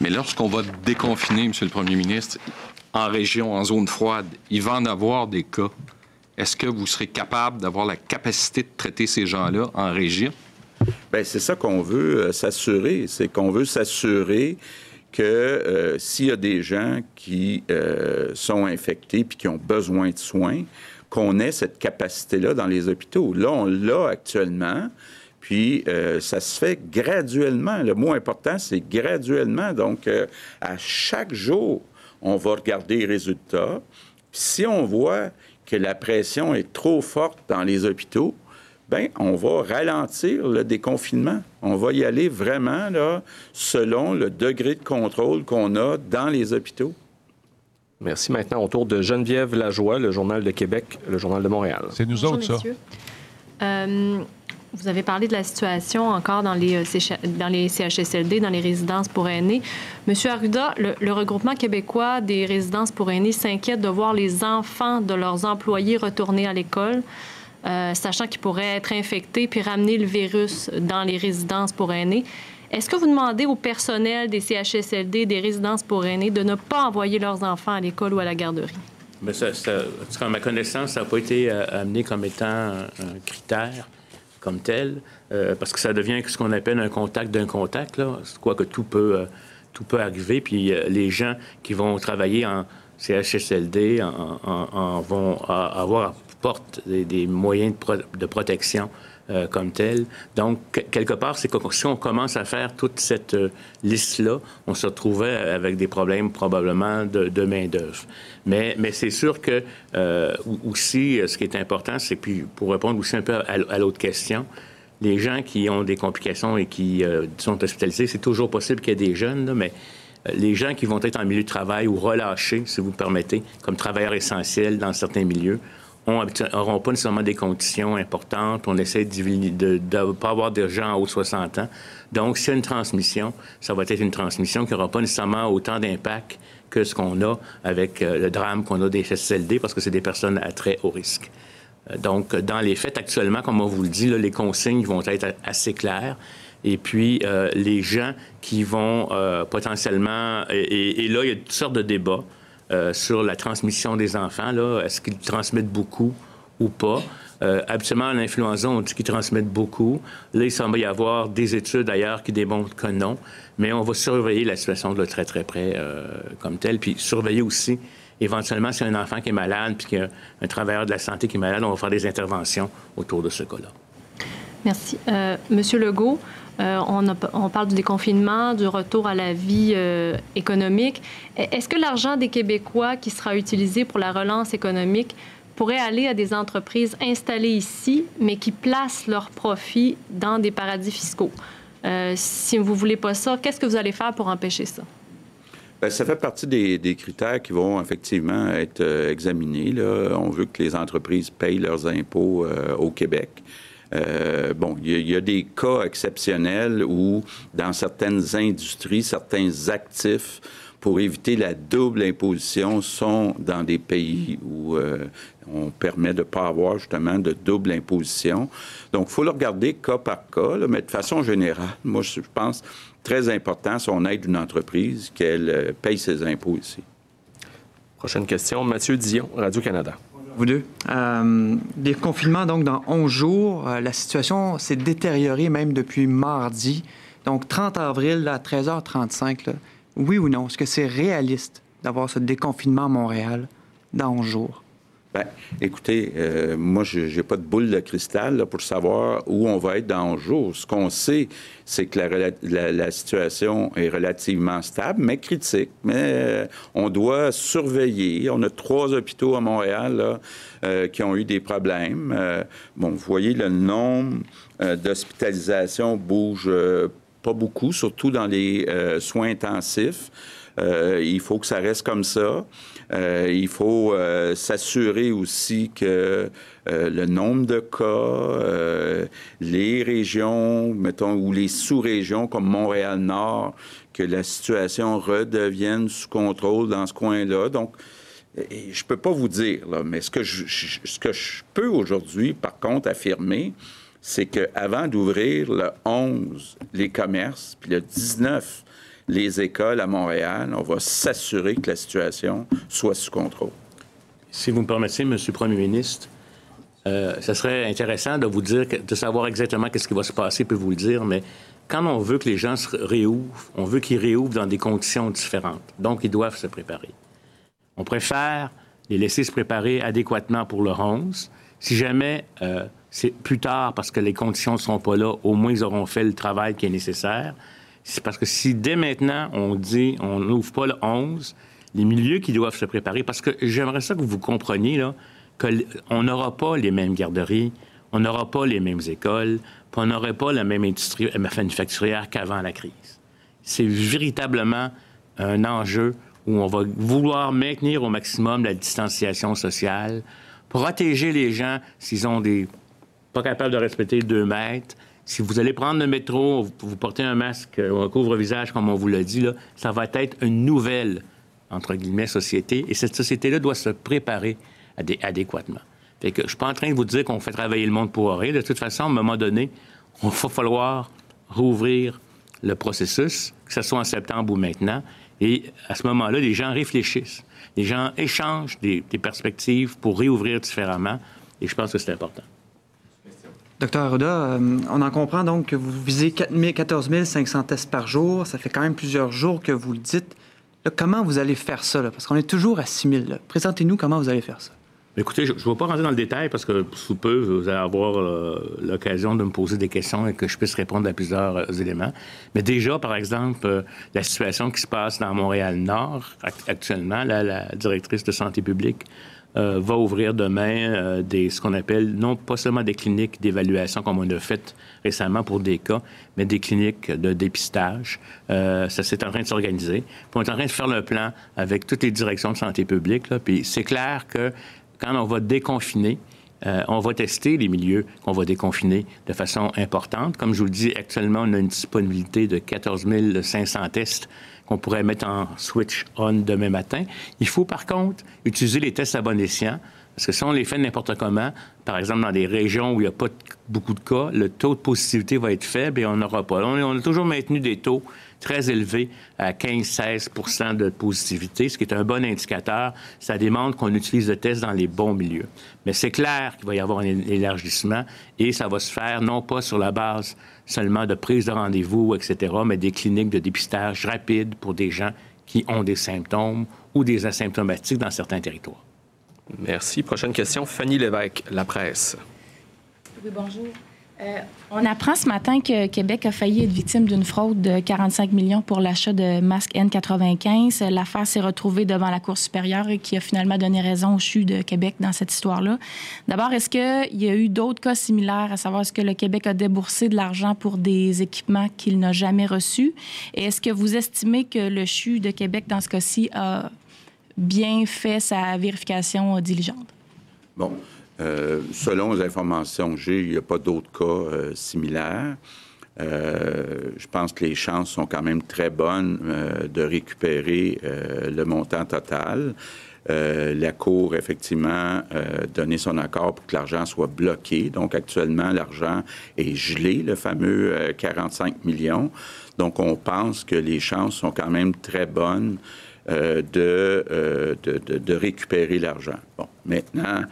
Mais lorsqu'on va déconfiner, Monsieur le Premier ministre, en région, en zone froide, il va en avoir des cas. Est-ce que vous serez capable d'avoir la capacité de traiter ces gens-là en région? Bien, c'est ça qu'on veut euh, s'assurer. C'est qu'on veut s'assurer que euh, s'il y a des gens qui euh, sont infectés puis qui ont besoin de soins, qu'on ait cette capacité-là dans les hôpitaux. Là, on l'a actuellement. Puis, ça se fait graduellement. Le mot important, c'est graduellement. Donc, à chaque jour, on va regarder les résultats. Puis, si on voit que la pression est trop forte dans les hôpitaux, ben on va ralentir le déconfinement. On va y aller vraiment là, selon le degré de contrôle qu'on a dans les hôpitaux. Merci. Maintenant, autour de Geneviève Lajoie, le Journal de Québec, le Journal de Montréal. C'est nous autres, ça. Euh, vous avez parlé de la situation encore dans les, euh, CHSLD, dans les résidences pour aînés. Monsieur Arruda, le, regroupement québécois des résidences pour aînés s'inquiète de voir les enfants de leurs employés retourner à l'école, euh, sachant qu'ils pourraient être infectés puis ramener le virus dans les résidences pour aînés. Est-ce que vous demandez au personnel des CHSLD, des résidences pour aînés, de ne pas envoyer leurs enfants à l'école ou à la garderie? Bien, ça, à ma connaissance, ça n'a pas été euh, amené comme étant un critère comme tel, euh, parce que ça devient ce qu'on appelle un contact d'un contact, là. Quoi que tout peut, euh, tout peut arriver. Puis euh, les gens qui vont travailler en CHSLD vont avoir à porte des, moyens de, protection comme tel. Donc, quelque part, c'est que si on commence à faire toute cette liste-là, on se retrouvait avec des problèmes probablement de, main-d'œuvre. Mais, mais c'est sûr que euh, aussi, ce qui est important, c'est puis pour répondre aussi un peu à, l'autre question, les gens qui ont des complications et qui euh, sont hospitalisés, c'est toujours possible qu'il y ait des jeunes, mais euh, les gens qui vont être en milieu de travail ou relâchés, si vous permettez, comme travailleurs essentiels dans certains milieux, n'auront pas nécessairement des conditions importantes. On essaie de ne pas avoir de gens en haut de 60 ans. Donc, s'il y a une transmission, ça va être une transmission qui n'aura pas nécessairement autant d'impact que ce qu'on a avec euh, le drame qu'on a des SSLD parce que c'est des personnes à très haut risque. Euh, donc, dans les faits, actuellement, comme on vous le dit, les consignes vont être assez claires. Et puis, euh, les gens qui vont potentiellement... Et, là, il y a toutes sortes de débats sur la transmission des enfants. Est-ce qu'ils transmettent beaucoup ou pas? Euh, habituellement, l'influenza, on dit qu'ils transmettent beaucoup. Là, il semble y avoir des études ailleurs qui démontrent que non. Mais on va surveiller la situation de très, très près euh, comme telle. Puis surveiller aussi, éventuellement, si un enfant qui est malade, puis qu'il y a un travailleur de la santé qui est malade, on va faire des interventions autour de ce cas-là. Merci. Euh, Monsieur Legault, on, on, parle du déconfinement, du retour à la vie économique. Est-ce que l'argent des Québécois qui sera utilisé pour la relance économique pourraient aller à des entreprises installées ici, mais qui placent leurs profits dans des paradis fiscaux? Euh, si vous ne voulez pas ça, qu'est-ce que vous allez faire pour empêcher ça? Bien, ça fait partie des, critères qui vont effectivement être euh, examinés. On veut que les entreprises payent leurs impôts euh, au Québec. Bon, il y, a des cas exceptionnels où, dans certaines industries, certains actifs pour éviter la double imposition sont dans des pays où euh, on permet de ne pas avoir justement de double imposition. Donc, il faut le regarder cas par cas, mais de façon générale, moi, je pense très important si on aide une entreprise qu'elle euh, paye ses impôts ici. Prochaine question, Mathieu Dion, Radio-Canada. Vous deux. Euh, des confinements, donc, dans 11 jours. Euh, la situation s'est détériorée même depuis mardi. Donc, 30 avril à 13h35. Là. Oui ou non? Est-ce que c'est réaliste d'avoir ce déconfinement à Montréal dans 11 jours? Bien, écoutez, euh, moi, je n'ai pas de boule de cristal pour savoir où on va être dans 11 jours. Ce qu'on sait, c'est que la, situation est relativement stable, mais critique. Mais euh, on doit surveiller. On a trois hôpitaux à Montréal euh, qui ont eu des problèmes. bon, vous voyez, le nombre d'hospitalisations bouge pas beaucoup, surtout dans les soins intensifs. Il faut que ça reste comme ça. Euh, il faut s'assurer aussi que le nombre de cas, les régions, mettons, ou les sous-régions comme Montréal-Nord, que la situation redevienne sous contrôle dans ce coin-là. Donc, je ne peux pas vous dire, mais ce que je, ce que je peux aujourd'hui, par contre, affirmer, c'est qu'avant d'ouvrir le 11, les commerces, puis le 19, les écoles à Montréal, on va s'assurer que la situation soit sous contrôle. Si vous me permettez, M. le Premier ministre, euh, ce serait intéressant de vous dire, de savoir exactement qu'est-ce qui va se passer, puis vous le dire, mais quand on veut que les gens se réouvrent, on veut qu'ils réouvrent dans des conditions différentes. Donc, ils doivent se préparer. On préfère les laisser se préparer adéquatement pour le 11. Si jamais euh, c'est plus tard parce que les conditions ne sont pas là, au moins ils auront fait le travail qui est nécessaire. C'est parce que si dès maintenant on dit on n'ouvre pas le 11, les milieux qui doivent se préparer, parce que j'aimerais ça que vous compreniez là, qu'on n'aura pas les mêmes garderies, on n'aura pas les mêmes écoles, puis on n'aurait pas la même industrie manufacturière qu'avant la crise. C'est véritablement un enjeu où on va vouloir maintenir au maximum la distanciation sociale, protéger les gens s'ils ont des pas capables de respecter deux mètres. Si vous allez prendre le métro, vous, portez un masque ou un couvre-visage, comme on vous l'a dit, ça va être une nouvelle, entre guillemets, société. Et cette société-là doit se préparer adéquatement. Fait que je suis pas en train de vous dire qu'on fait travailler le monde pour rien. De toute façon, à un moment donné, il va falloir rouvrir le processus, que ce soit en septembre ou maintenant. Et à ce moment-là, les gens réfléchissent. Les gens échangent des, perspectives pour réouvrir différemment. Et je pense que c'est important. Docteur Arruda, euh, on en comprend donc que vous visez 14 500 tests par jour. Ça fait quand même plusieurs jours que vous le dites. comment vous allez faire ça? Parce qu'on est toujours à 6 000. Présentez-nous comment vous allez faire ça. Écoutez, je ne vais pas rentrer dans le détail parce que sous peu, vous allez avoir euh, l'occasion de me poser des questions et que je puisse répondre à plusieurs euh, éléments. Mais déjà, par exemple, la situation qui se passe dans Montréal-Nord, actuellement, la directrice de santé publique va ouvrir demain des, ce qu'on appelle non pas seulement des cliniques d'évaluation comme on a fait récemment pour des cas, mais des cliniques de dépistage. ça, c'est en train de s'organiser. on est en train de faire le plan avec toutes les directions de santé publique. Puis c'est clair que quand on va déconfiner, euh, on va tester les milieux qu'on va déconfiner de façon importante. Comme je vous le dis, actuellement, on a une disponibilité de 14 500 tests qu'on pourrait mettre en switch on demain matin. Il faut par contre utiliser les tests à bon escient. Parce que si on les fait n'importe comment, par exemple dans des régions où il n'y a pas beaucoup de cas, le taux de positivité va être faible et on n'aura pas. on a toujours maintenu des taux très élevé à 15-16% de positivité, ce qui est un bon indicateur. Ça démontre qu'on utilise le test dans les bons milieux. Mais c'est clair qu'il va y avoir un élargissement et ça va se faire non pas sur la base seulement de prise de rendez-vous, etc., mais des cliniques de dépistage rapide pour des gens qui ont des symptômes ou des asymptomatiques dans certains territoires. Merci. Prochaine question, Fanny Lévesque, La Presse. Oui, bonjour. Euh, on apprend ce matin que Québec a failli être victime d'une fraude de 45 millions pour l'achat de masques N95. L'affaire s'est retrouvée devant la Cour supérieure qui a finalement donné raison au CHU de Québec dans cette histoire-là. D'abord, est-ce qu'il y a eu d'autres cas similaires, à savoir est-ce que le Québec a déboursé de l'argent pour des équipements qu'il n'a jamais reçus? Et est-ce que vous estimez que le CHU de Québec, dans ce cas-ci, a bien fait sa vérification diligente? Bon. Euh, selon les informations que j'ai, il n'y a pas d'autres cas euh, similaires. Euh, je pense que les chances sont quand même très bonnes de récupérer le montant total. la Cour, effectivement, a donné son accord pour que l'argent soit bloqué. Donc, actuellement, l'argent est gelé, le fameux 45 millions. Donc, on pense que les chances sont quand même très bonnes de, de, de, récupérer l'argent. Bon, maintenant,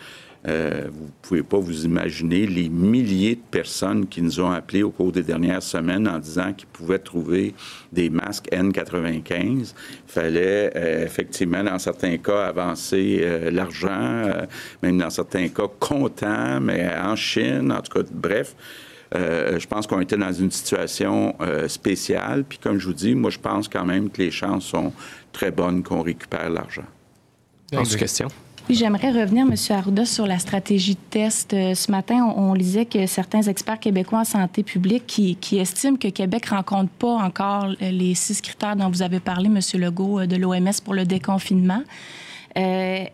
euh, vous ne pouvez pas vous imaginer les milliers de personnes qui nous ont appelés au cours des dernières semaines en disant qu'ils pouvaient trouver des masques N95. Il fallait euh, effectivement, dans certains cas, avancer euh, l'argent, même dans certains cas, comptant, mais en Chine, en tout cas, bref. je pense qu'on était dans une situation spéciale. Puis comme je vous dis, moi, je pense quand même que les chances sont très bonnes qu'on récupère l'argent. Autre question? Oui, j'aimerais revenir, M. Arruda, sur la stratégie de test. Euh, ce matin, on, lisait que certains experts québécois en santé publique qui, estiment que Québec ne rencontre pas encore les six critères dont vous avez parlé, M. Legault, euh, de l'OMS pour le déconfinement. Euh,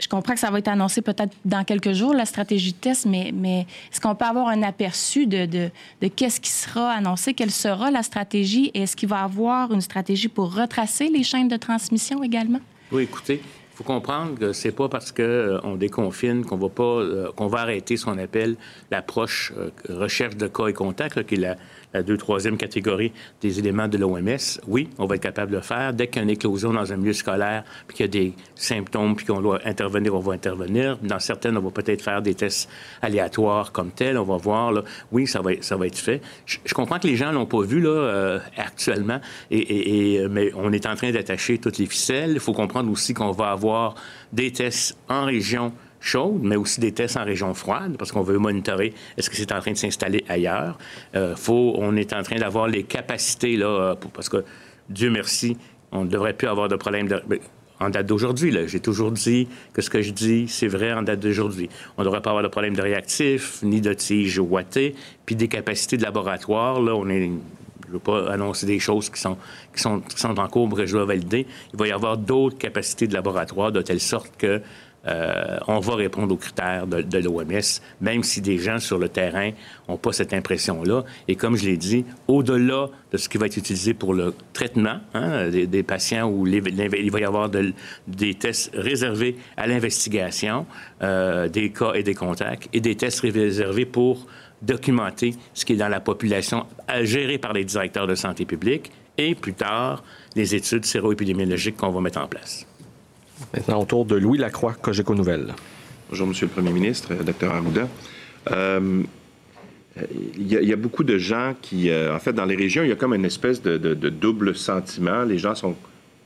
je comprends que ça va être annoncé peut-être dans quelques jours, la stratégie de test, mais, est-ce qu'on peut avoir un aperçu de qu'est-ce qui sera annoncé, quelle sera la stratégie? Et est-ce qu'il va y avoir une stratégie pour retracer les chaînes de transmission également? Oui, écoutez, il faut comprendre que c'est pas parce qu'on euh, déconfine qu'on va pas euh, qu'on va arrêter ce qu'on appelle l'approche euh, recherche de cas et contacts, qui est la, la deux, troisième catégorie des éléments de l'OMS, oui, on va être capable de le faire. Dès qu'il y a une éclosion dans un milieu scolaire, puis qu'il y a des symptômes, puis qu'on doit intervenir, on va intervenir. Dans certaines, on va peut-être faire des tests aléatoires comme tel. On va voir, là, oui, ça va, ça va être fait. Je, comprends que les gens l'ont pas vu là, euh, actuellement, et, et, mais on est en train d'attacher toutes les ficelles. Il faut comprendre aussi qu'on va avoir des tests en région chaude, mais aussi des tests en région froide, parce qu'on veut monitorer est-ce que c'est en train de s'installer ailleurs. Euh, faut, on est en train d'avoir les capacités, là, euh, parce que, Dieu merci, on ne devrait plus avoir de problème ben, en date d'aujourd'hui. J'ai toujours dit que ce que je dis, c'est vrai en date d'aujourd'hui. On ne devrait pas avoir de problème de réactif, ni de tige ouatée, puis des capacités de laboratoire. Là, on est je ne veux pas annoncer des choses qui sont, qui sont, qui sont en cours que je dois valider. Il va y avoir d'autres capacités de laboratoire de telle sorte que euh, on va répondre aux critères de, l'OMS, même si des gens sur le terrain n'ont pas cette impression-là. Et comme je l'ai dit, au-delà de ce qui va être utilisé pour le traitement hein, des, patients où il va y avoir des tests réservés à l'investigation euh, des cas et des contacts et des tests réservés pour documenter ce qui est dans la population gérée par les directeurs de santé publique et plus tard les études séroépidémiologiques qu'on va mettre en place. Maintenant, autour de Louis Lacroix, Cogeco Nouvelle. Bonjour, Monsieur le Premier ministre, euh, Dr. Arruda. Euh, il y, a beaucoup de gens qui, euh, en fait, dans les régions, il y a comme une espèce de, double sentiment. Les gens sont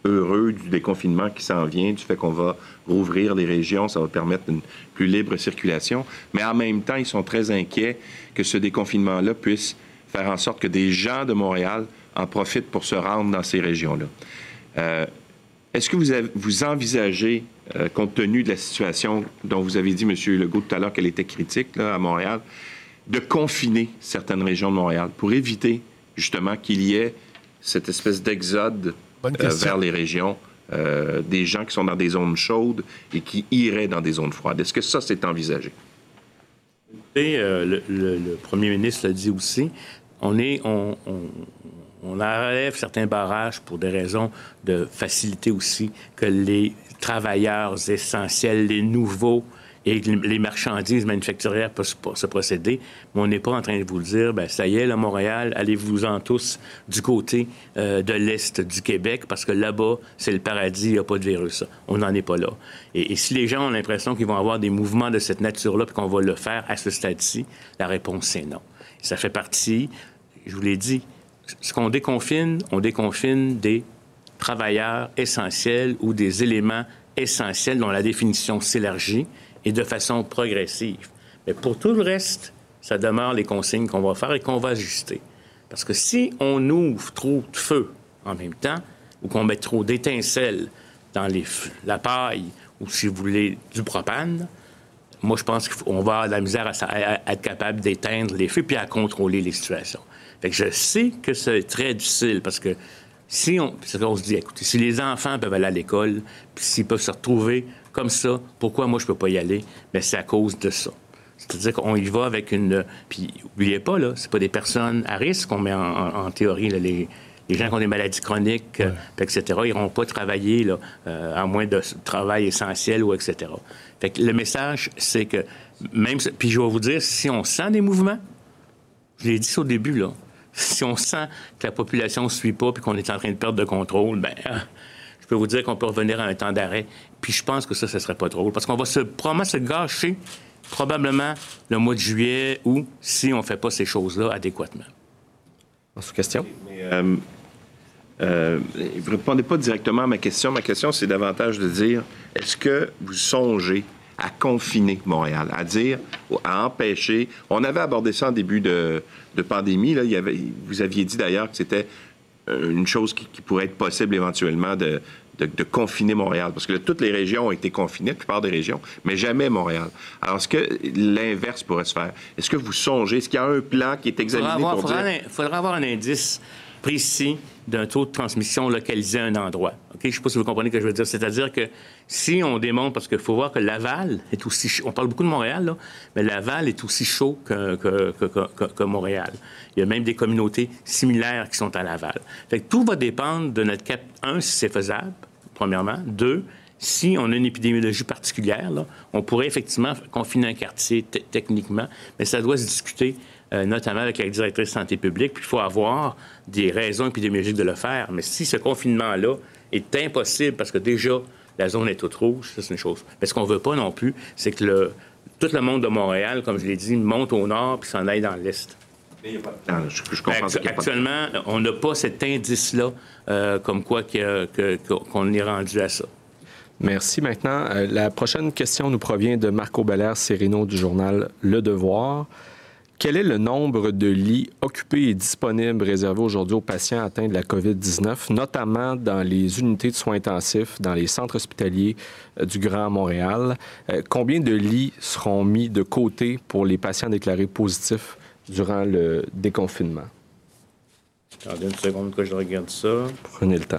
heureux du déconfinement qui s'en vient, du fait qu'on va rouvrir les régions, ça va permettre une plus libre circulation. Mais en même temps, ils sont très inquiets que ce déconfinement-là puisse faire en sorte que des gens de Montréal en profitent pour se rendre dans ces régions-là. Est-ce que vous, vous envisagez, euh, compte tenu de la situation dont vous avez dit, M. Legault, tout à l'heure qu'elle était critique à Montréal, de confiner certaines régions de Montréal pour éviter justement qu'il y ait cette espèce d'exode euh, vers les régions euh, des gens qui sont dans des zones chaudes et qui iraient dans des zones froides? Est-ce que ça, c'est envisagé? le, le, premier ministre l'a dit aussi. On est, on, on enlève certains barrages pour des raisons de faciliter aussi que les travailleurs essentiels, les nouveaux et les marchandises manufacturières peuvent se procéder. Mais on n'est pas en train de vous dire, ben ça y est, là, Montréal, allez-vous-en tous du côté euh, de l'Est du Québec, parce que là-bas, c'est le paradis, il n'y a pas de virus. On n'en est pas là. Et, et, si les gens ont l'impression qu'ils vont avoir des mouvements de cette nature-là, puis qu'on va le faire à ce stade-ci, la réponse, c'est non. Ça fait partie, je vous l'ai dit, ce qu'on déconfine, on déconfine des travailleurs essentiels ou des éléments essentiels dont la définition s'élargit et de façon progressive. Mais pour tout le reste, ça demeure les consignes qu'on va faire et qu'on va ajuster. Parce que si on ouvre trop de feu en même temps, ou qu'on met trop d'étincelles dans la paille, ou si vous voulez, du propane, moi, je pense qu'on va avoir la misère à être capable d'éteindre les feux puis à contrôler les situations. Fait que je sais que c'est très difficile parce que si on, on se dit, écoutez, si les enfants peuvent aller à l'école, puis s'ils peuvent se retrouver comme ça, pourquoi moi je peux pas y aller? Mais c'est à cause de ça. C'est-à-dire qu'on y va avec une. Puis, n'oubliez pas, là, c'est pas des personnes à risque qu'on met en, théorie. les, gens qui ont des maladies chroniques, euh, etc., ils n'iront pas travailler, là, euh, à moins de travail essentiel ou etc. Fait que le message, c'est que même. Puis je vais vous dire, si on sent des mouvements, je l'ai dit au début, là, si on sent que la population ne suit pas puis qu'on est en train de perdre de contrôle, ben, ah, je peux vous dire qu'on peut revenir à un temps d'arrêt. Puis je pense que ça, ce serait pas drôle parce qu'on va se, probablement se gâcher probablement le mois de juillet ou si on ne fait pas ces choses-là adéquatement. Sous question? Euh, euh, vous ne répondez pas directement à ma question. Ma question, c'est davantage de dire est-ce que vous songez à confiner Montréal, à dire, à empêcher. On avait abordé ça en début de, pandémie. Là. Il y avait, vous aviez dit d'ailleurs que c'était euh, une chose qui, pourrait être possible éventuellement de, de, confiner Montréal. Parce que toutes les régions ont été confinées, la plupart des régions, mais jamais Montréal. Alors, est-ce que l'inverse pourrait se faire? Est-ce que vous songez, est-ce qu'il y a un plan qui est examiné pour dire... Il faudra avoir un indice d'un taux de transmission localisé à un endroit. Ok, Je ne sais pas si vous comprenez ce que je veux dire. C'est-à-dire que si on démontre, parce qu'il faut voir que Laval est aussi chaud, on parle beaucoup de Montréal, là, mais Laval est aussi chaud que, que, Montréal. Il y a même des communautés similaires qui sont à Laval. Fait que tout va dépendre de notre cap. Un, si c'est faisable, premièrement. Deux, si on a une épidémiologie particulière, on pourrait effectivement confiner un quartier techniquement, mais ça doit se discuter euh, notamment avec la directrice de santé publique. Puis il faut avoir des raisons épidémiologiques de le faire. Mais si ce confinement-là est impossible parce que déjà la zone est toute rouge, ça c'est une chose. Mais ce qu'on veut pas non plus, c'est que le, tout le monde de Montréal, comme je l'ai dit, monte au nord puis s'en aille dans l'est. Mais il n'y a pas de plan. Je, actuellement, on n'a pas cet indice-là euh, comme quoi qu'on est rendu à ça. Merci. Maintenant, euh, la prochaine question nous provient de Marco Belair Serino du journal Le Devoir. Quel est le nombre de lits occupés et disponibles réservés aujourd'hui aux patients atteints de la COVID-19, notamment dans les unités de soins intensifs, dans les centres hospitaliers euh, du Grand Montréal? Euh, combien de lits seront mis de côté pour les patients déclarés positifs durant le déconfinement? Attendez une seconde que je regarde ça. Prenez le temps.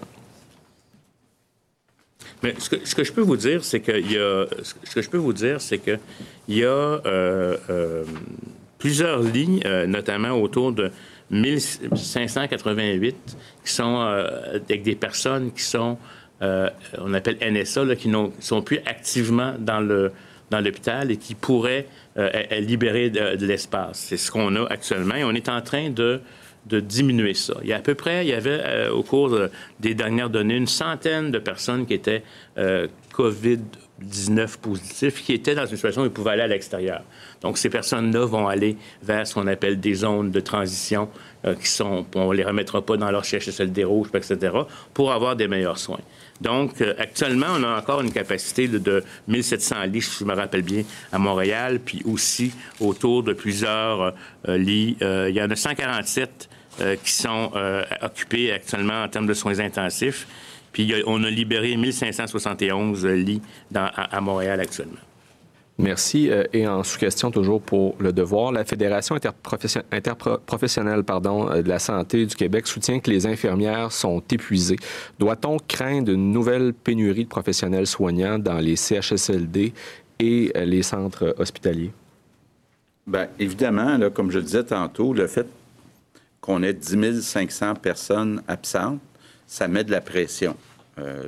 Mais ce que, je peux vous dire, c'est qu'il y a. Ce que je peux vous dire, c'est y a. Euh, plusieurs lignes, euh, notamment autour de 1588, qui sont euh, avec des personnes qui sont, euh, on appelle NSA, qui ne sont plus activement dans le dans l'hôpital et qui pourraient libérer de, l'espace. C'est ce qu'on a actuellement et on est en train de de diminuer ça. Il y a à peu près, il y avait au cours des dernières données une centaine de personnes qui étaient COVID-19 positifs, qui étaient dans une situation où ils pouvaient aller à l'extérieur. Donc, ces personnes-là vont aller vers ce qu'on appelle des zones de transition euh, qui sont, on les remettra pas dans leur CHSLD rouge, etc., pour avoir des meilleurs soins. Donc, euh, actuellement, on a encore une capacité de, de, 1700 lits, si je me rappelle bien, à Montréal, puis aussi autour de plusieurs euh, lits. il y en a 147 qui sont occupés actuellement en termes de soins intensifs. Puis on a libéré 1571 lits à Montréal actuellement. Merci. Euh, et en sous-question, toujours pour le devoir, la Fédération interprofessionnelle pardon, euh, de la santé du Québec soutient que les infirmières sont épuisées. Doit-on craindre une nouvelle pénurie de professionnels soignants dans les CHSLD et euh, les centres hospitaliers? Bien, évidemment, là, comme je le disais tantôt, le fait qu'on ait 10 500 personnes absentes, ça met de la pression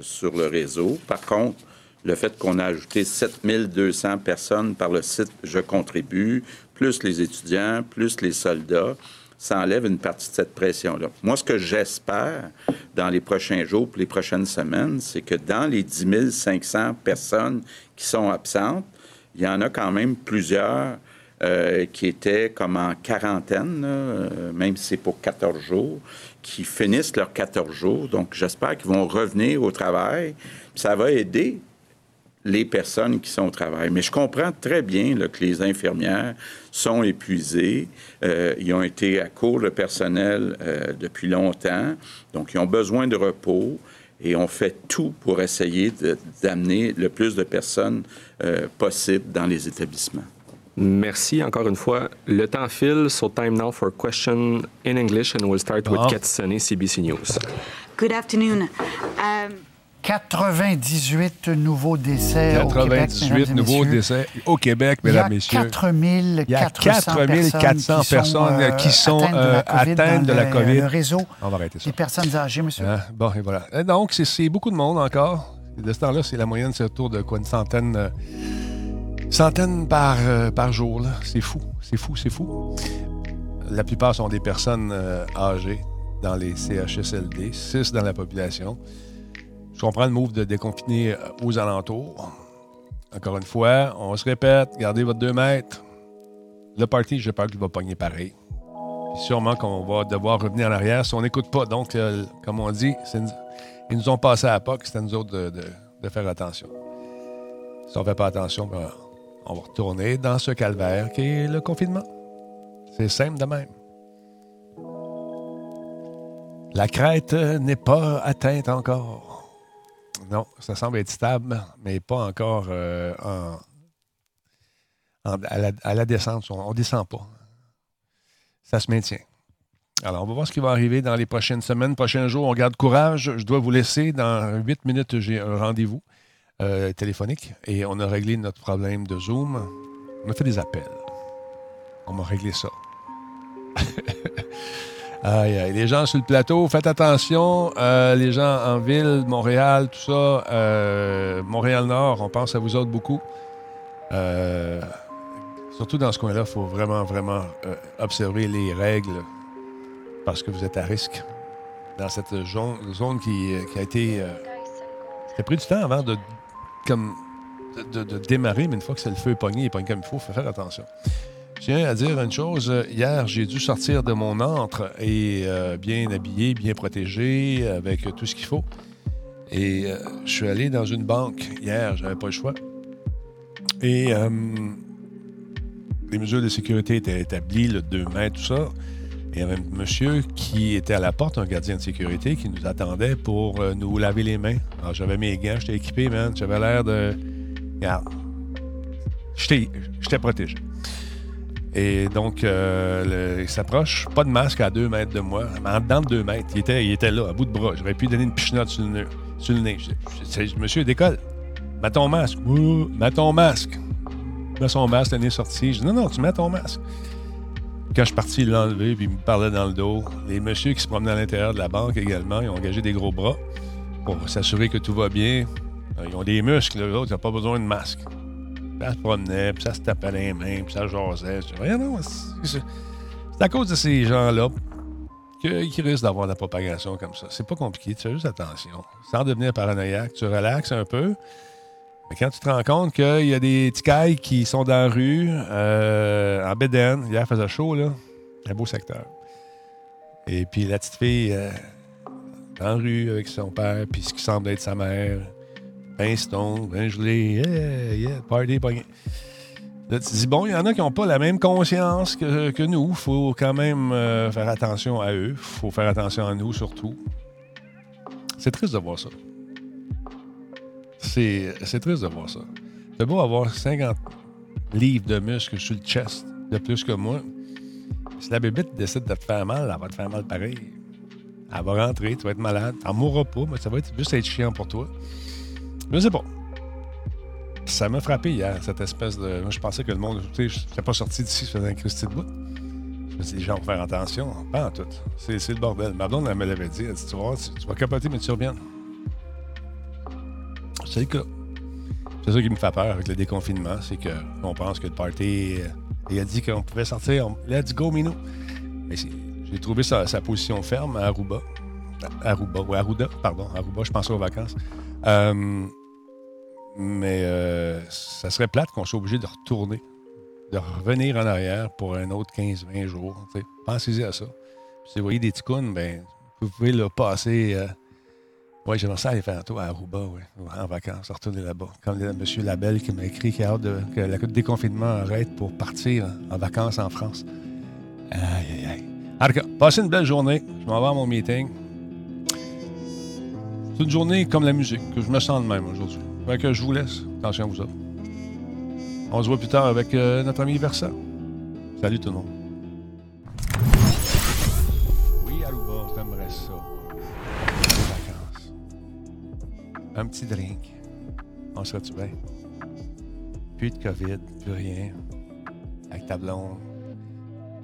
sur le réseau. Par contre, le fait qu'on a ajouté 7200 personnes par le site Je contribue, plus les étudiants, plus les soldats, ça enlève une partie de cette pression-là. Moi, ce que j'espère dans les prochains jours, les prochaines semaines, c'est que dans les 10 500 personnes qui sont absentes, il y en a quand même plusieurs euh, qui étaient comme en quarantaine, euh, même si c'est pour 14 jours, qui finissent leurs 14 jours. Donc, j'espère qu'ils vont revenir au travail. Ça va aider les personnes qui sont au travail. Mais je comprends très bien que les infirmières sont épuisées. Euh, ils ont été à court de personnel euh, depuis longtemps, donc ils ont besoin de repos et on fait tout pour essayer d'amener le plus de personnes euh, possible dans les établissements. Merci encore une fois. Le temps file, so time now for question in English, and we'll start with Katsuni, CBC News. Good afternoon. Um... 98 nouveaux décès au Québec. 98 nouveaux décès au Québec, mesdames, messieurs. Il y a 4400 personnes, qui sont, euh, atteintes de la COVID. Le réseau On va arrêter ça. des personnes âgées, monsieur. Ah, bon, et voilà. donc, c'est beaucoup de monde encore. De ce temps-là, c'est la moyenne, c'est autour de quoi, une centaine, euh, centaine par, euh, par jour. C'est fou, c'est fou, c'est fou. La plupart sont des personnes âgées dans les CHSLD, 6 dans la population. Je comprends le move de déconfiner euh, aux alentours. Encore une fois, on se répète, gardez votre 2 mètres. Le party, j'ai peur qu'il va pogner pareil. sûrement qu'on va devoir revenir en arrière si on n'écoute pas. Donc, euh, comme on dit, ils nous ont passé à la POC, c'est à nous autres de, faire attention. Si on ne fait pas attention, ben, on va retourner dans ce calvaire qui est le confinement. C'est simple de même. La crête n'est pas atteinte encore. Non, ça semble être stable, mais pas encore euh, à, la, descente. On ne descend pas. Ça se maintient. Alors, on va voir ce qui va arriver dans les prochaines semaines, prochains jours. On garde courage. Je dois vous laisser. Dans huit minutes, j'ai un rendez-vous euh, téléphonique et on a réglé notre problème de Zoom. On a fait des appels. On m'a réglé ça. aïe, aïe. Les gens sur le plateau, faites attention. Euh, les gens en ville, Montréal, tout ça. Euh, Montréal-Nord, on pense à vous autres beaucoup. surtout dans ce coin-là, il faut vraiment, vraiment observer les règles parce que vous êtes à risque dans cette zone, qui, a été. ça a pris du temps avant de, comme, de, démarrer, mais une fois que c'est le feu pogné, il pogne comme il faut, il faut faire attention. Je tiens à dire une chose. Hier, j'ai dû sortir de mon antre et euh, bien habillé, bien protégé, avec tout ce qu'il faut. Et euh, je suis allé dans une banque hier, j'avais pas le choix. Et euh, les mesures de sécurité étaient établies, le 2 mètres, tout ça. Il y avait un monsieur qui était à la porte, un gardien de sécurité, qui nous attendait pour euh, nous laver les mains. Alors, j'avais mes gants, j'étais équipé, man. J'avais l'air de. Regarde. J'étais protégé. Et donc, euh, il s'approche, pas de masque à deux mètres de moi, en dedans de deux mètres. Il était, là, à bout de bras. J'aurais pu donner une pichenote sur le nez. Sur le nez. Je, monsieur, décolle. Mets ton masque. mets ton masque. Mets son masque, le nez sorti. Je dis, non, non, tu mets ton masque. Quand je suis parti, enlevé, puis il me parlait dans le dos. Les messieurs qui se promenaient à l'intérieur de la banque également, ils ont engagé des gros bras pour s'assurer que tout va bien. Euh, ils ont des muscles, l'autre, ils n'ont pas besoin de masque. Ça se promenait, puis ça se tapait les mains, puis ça jasait. C'est à cause de ces gens-là qui risquent d'avoir la propagation comme ça. C'est pas compliqué, tu fais juste attention. Sans devenir paranoïaque, tu relaxes un peu. Mais quand tu te rends compte qu'il y a des petits qui sont dans la rue, euh, en Bédène, hier faisait chaud, là. Un beau secteur. Et puis la petite fille euh, dans la rue avec son père, puis ce qui semble être sa mère. Ben stone, ben gelé, yeah, yeah, party, pogné. Là, tu te dis, bon, il y en a qui n'ont pas la même conscience que, que nous. Il faut quand même euh, faire attention à eux. Il faut faire attention à nous surtout. C'est triste de voir ça. C'est, triste de voir ça. C'est beau avoir 50 livres de muscles sur le chest de plus que moi. Si la bébite décide de te faire mal, elle va te faire mal pareil. Elle va rentrer, tu vas être malade. Elle mourra pas, mais ça va être, juste être chiant pour toi. Je sais pas. Ça m'a frappé hier, cette espèce de. Moi, je pensais que le monde. Tu sais, je pas sorti d'ici, je faisais un Christy de bout. Je me suis dit, les gens vont faire attention. Pas en tout. C'est, le bordel. Ma elle me l'avait dit. Elle dit, tu vas, tu vas capoter, mais tu reviens. C'est ça qui me fait peur avec le déconfinement, c'est qu'on pense que le party. Euh, il a dit qu'on pouvait sortir. let's go, Minou. J'ai trouvé sa, position ferme à Aruba. Aruba, ou Aruda, pardon. Aruba, je pensais aux vacances. Euh, mais euh, ça serait plate qu'on soit obligé de retourner, de revenir en arrière pour un autre 15-20 jours. Pensez-y à ça. si vous voyez des ticounes, ben, vous pouvez le passer oui, j'aimerais ça aller faire un tour à Aruba, oui, en vacances, retourner là-bas. Comme M. Labelle qui m'a écrit qu'il a hâte de, que le déconfinement arrête pour partir en vacances en France. Aïe, aïe, aïe. En tout cas, passez une belle journée. Je m'en vais à mon meeting. C'est une journée comme la musique, que je me sens de même aujourd'hui. Que je vous laisse. Attention à vous autres. On se voit plus tard avec euh, notre ami Versa. Salut tout le monde. Un petit drink. On serait-tu bien? Plus de COVID, plus rien. Avec ta blonde.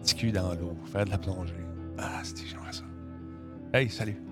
Petit cul dans l'eau, faire de la plongée. Ah, c'est j'aimerais ça. Hey, salut!